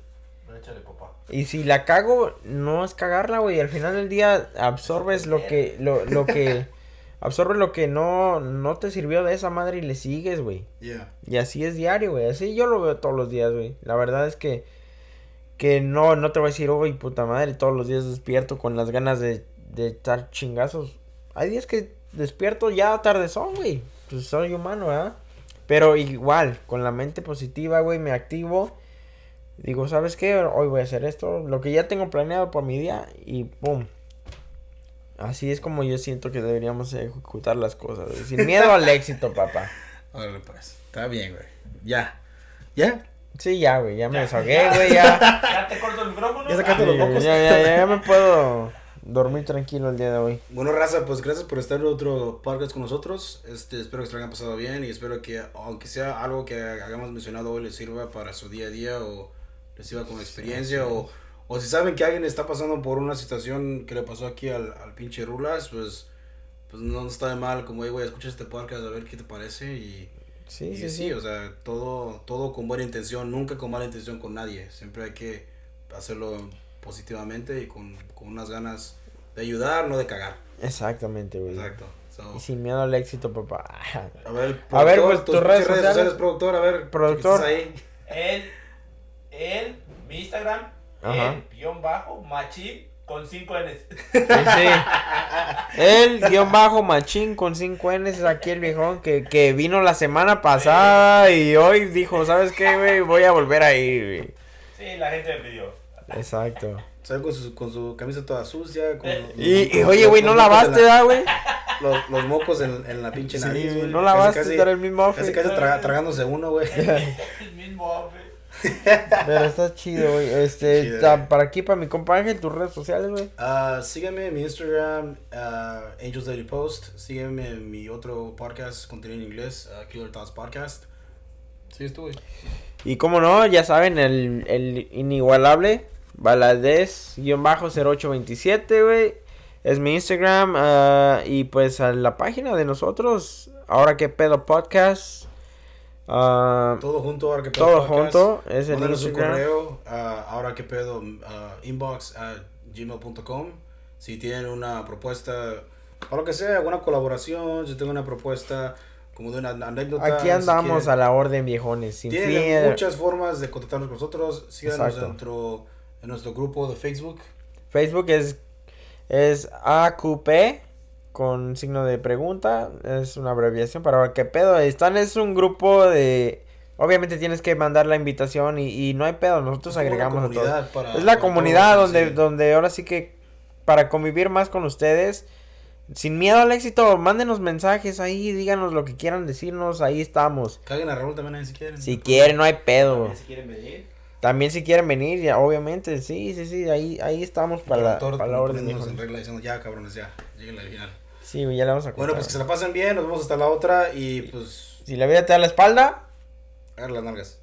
Échale, papá. Y si la cago, no es cagarla, güey. Al final del día absorbes lo que, lo, lo que, *laughs* absorbes lo que no, no te sirvió de esa madre y le sigues, güey. Yeah. Y así es diario, güey. Así yo lo veo todos los días, güey. La verdad es que, que no, no te voy a decir, uy, puta madre, todos los días despierto con las ganas de, de estar chingazos. Hay días que despierto ya tarde son, güey. Pues soy humano, ¿verdad? Pero igual, con la mente positiva, güey, me activo. Digo, ¿sabes qué? Hoy voy a hacer esto, lo que ya tengo planeado por mi día y ¡pum! Así es como yo siento que deberíamos ejecutar las cosas, güey. Sin miedo al *laughs* éxito, papá. Órale, pues. Está bien, güey. Ya. ¿Ya? Sí, ya, güey, ya me desahogué, güey, ya. *laughs* ¿Ya te corto el micrófono? Ya sacaste los Ya, mocos. ya, ya, ya me *laughs* puedo dormir tranquilo el día de hoy. Bueno, raza, pues gracias por estar en otro podcast con nosotros. Este, espero que se lo hayan pasado bien y espero que, aunque sea algo que hayamos mencionado hoy, les sirva para su día a día o les sirva como experiencia. O, o si saben que alguien está pasando por una situación que le pasó aquí al, al pinche Rulas, pues, pues no está de mal. Como digo, escucha este podcast a ver qué te parece. Y, Sí, y sí, sí, sí. o sea, todo, todo con buena intención, nunca con mala intención con nadie. Siempre hay que hacerlo positivamente y con, con unas ganas de ayudar, no de cagar. Exactamente, güey. Exacto. So, Y sin miedo al éxito, papá. a ver, *laughs* A ver, pues, tus redes pinches sociales. productor, a ver, Productor. ¿qué estás ahí? El, el, mi Instagram, Ajá. el guion bajo, machi, con 5 N's. Sí, sí. *laughs* El guion bajo machín con 5 N es aquí el viejón que, que vino la semana pasada y hoy dijo, ¿sabes qué, güey? Voy a volver a ir, Sí, la gente me pidió. güey. Exacto. Sale con su, con su camisa toda sucia. Con, Y, y, oye, güey, ¿no lavaste, la da, güey? los, los mocos en, en la pinche Sí, nariz, güey. no la Casi, casi- el mismo Casi, outfit. casi *laughs* tra- tragándose uno, güey. El mismo outfit. *laughs* Pero está chido, güey. Este, Chido, ta- güey. para aquí, para mi compa Ángel, tus redes sociales, güey. Sígueme en mi Instagram, ah, Angels Daily Post. Sígueme en mi otro podcast, contenido en inglés, ah, Killer Thoughts Podcast. Sí, estuve. Y como no, ya saben, el, el inigualable, Valadez-0827, güey. Es mi Instagram. y pues a la página de nosotros, ahora que pedo podcast. Ah, Todo junto, ahora que pedo todo podcast. junto, es el Mándanos un Instagram. correo, ah, ahora que pedo, ah, inbox a gmail.com. Si tienen una propuesta, para lo que sea, alguna colaboración, si tengo una propuesta como de una anécdota. Aquí andamos si a la orden, viejones, sin Tienen muchas formas de contactarnos con nosotros. Síganos dentro, en nuestro grupo de Facebook. Facebook es, es AQP con signo de pregunta. Es una abreviación para ver qué pedo. Están, es un grupo de. Obviamente tienes que mandar la invitación y, y no hay pedo. Nosotros Es agregamos a todos. comunidad para- Es la comunidad todos, donde, sí. donde ahora sí que para convivir más con ustedes. Sin miedo al éxito, mándenos mensajes ahí, díganos lo que quieran decirnos, ahí estamos. Caguen a Raúl también ahí si quieren. Si quieren, no hay pedo. También, Si quieren venir. También si quieren venir, ya, obviamente, sí, sí, sí, ahí, ahí estamos para la, Todos para la orden. en regla diciendo ya cabrones ya, lleguen al final. Sí, güey, ya le vamos a Bueno, contar. pues que se la pasen bien, nos vemos hasta la otra y pues Si la vida te da la espalda, agarra las nalgas.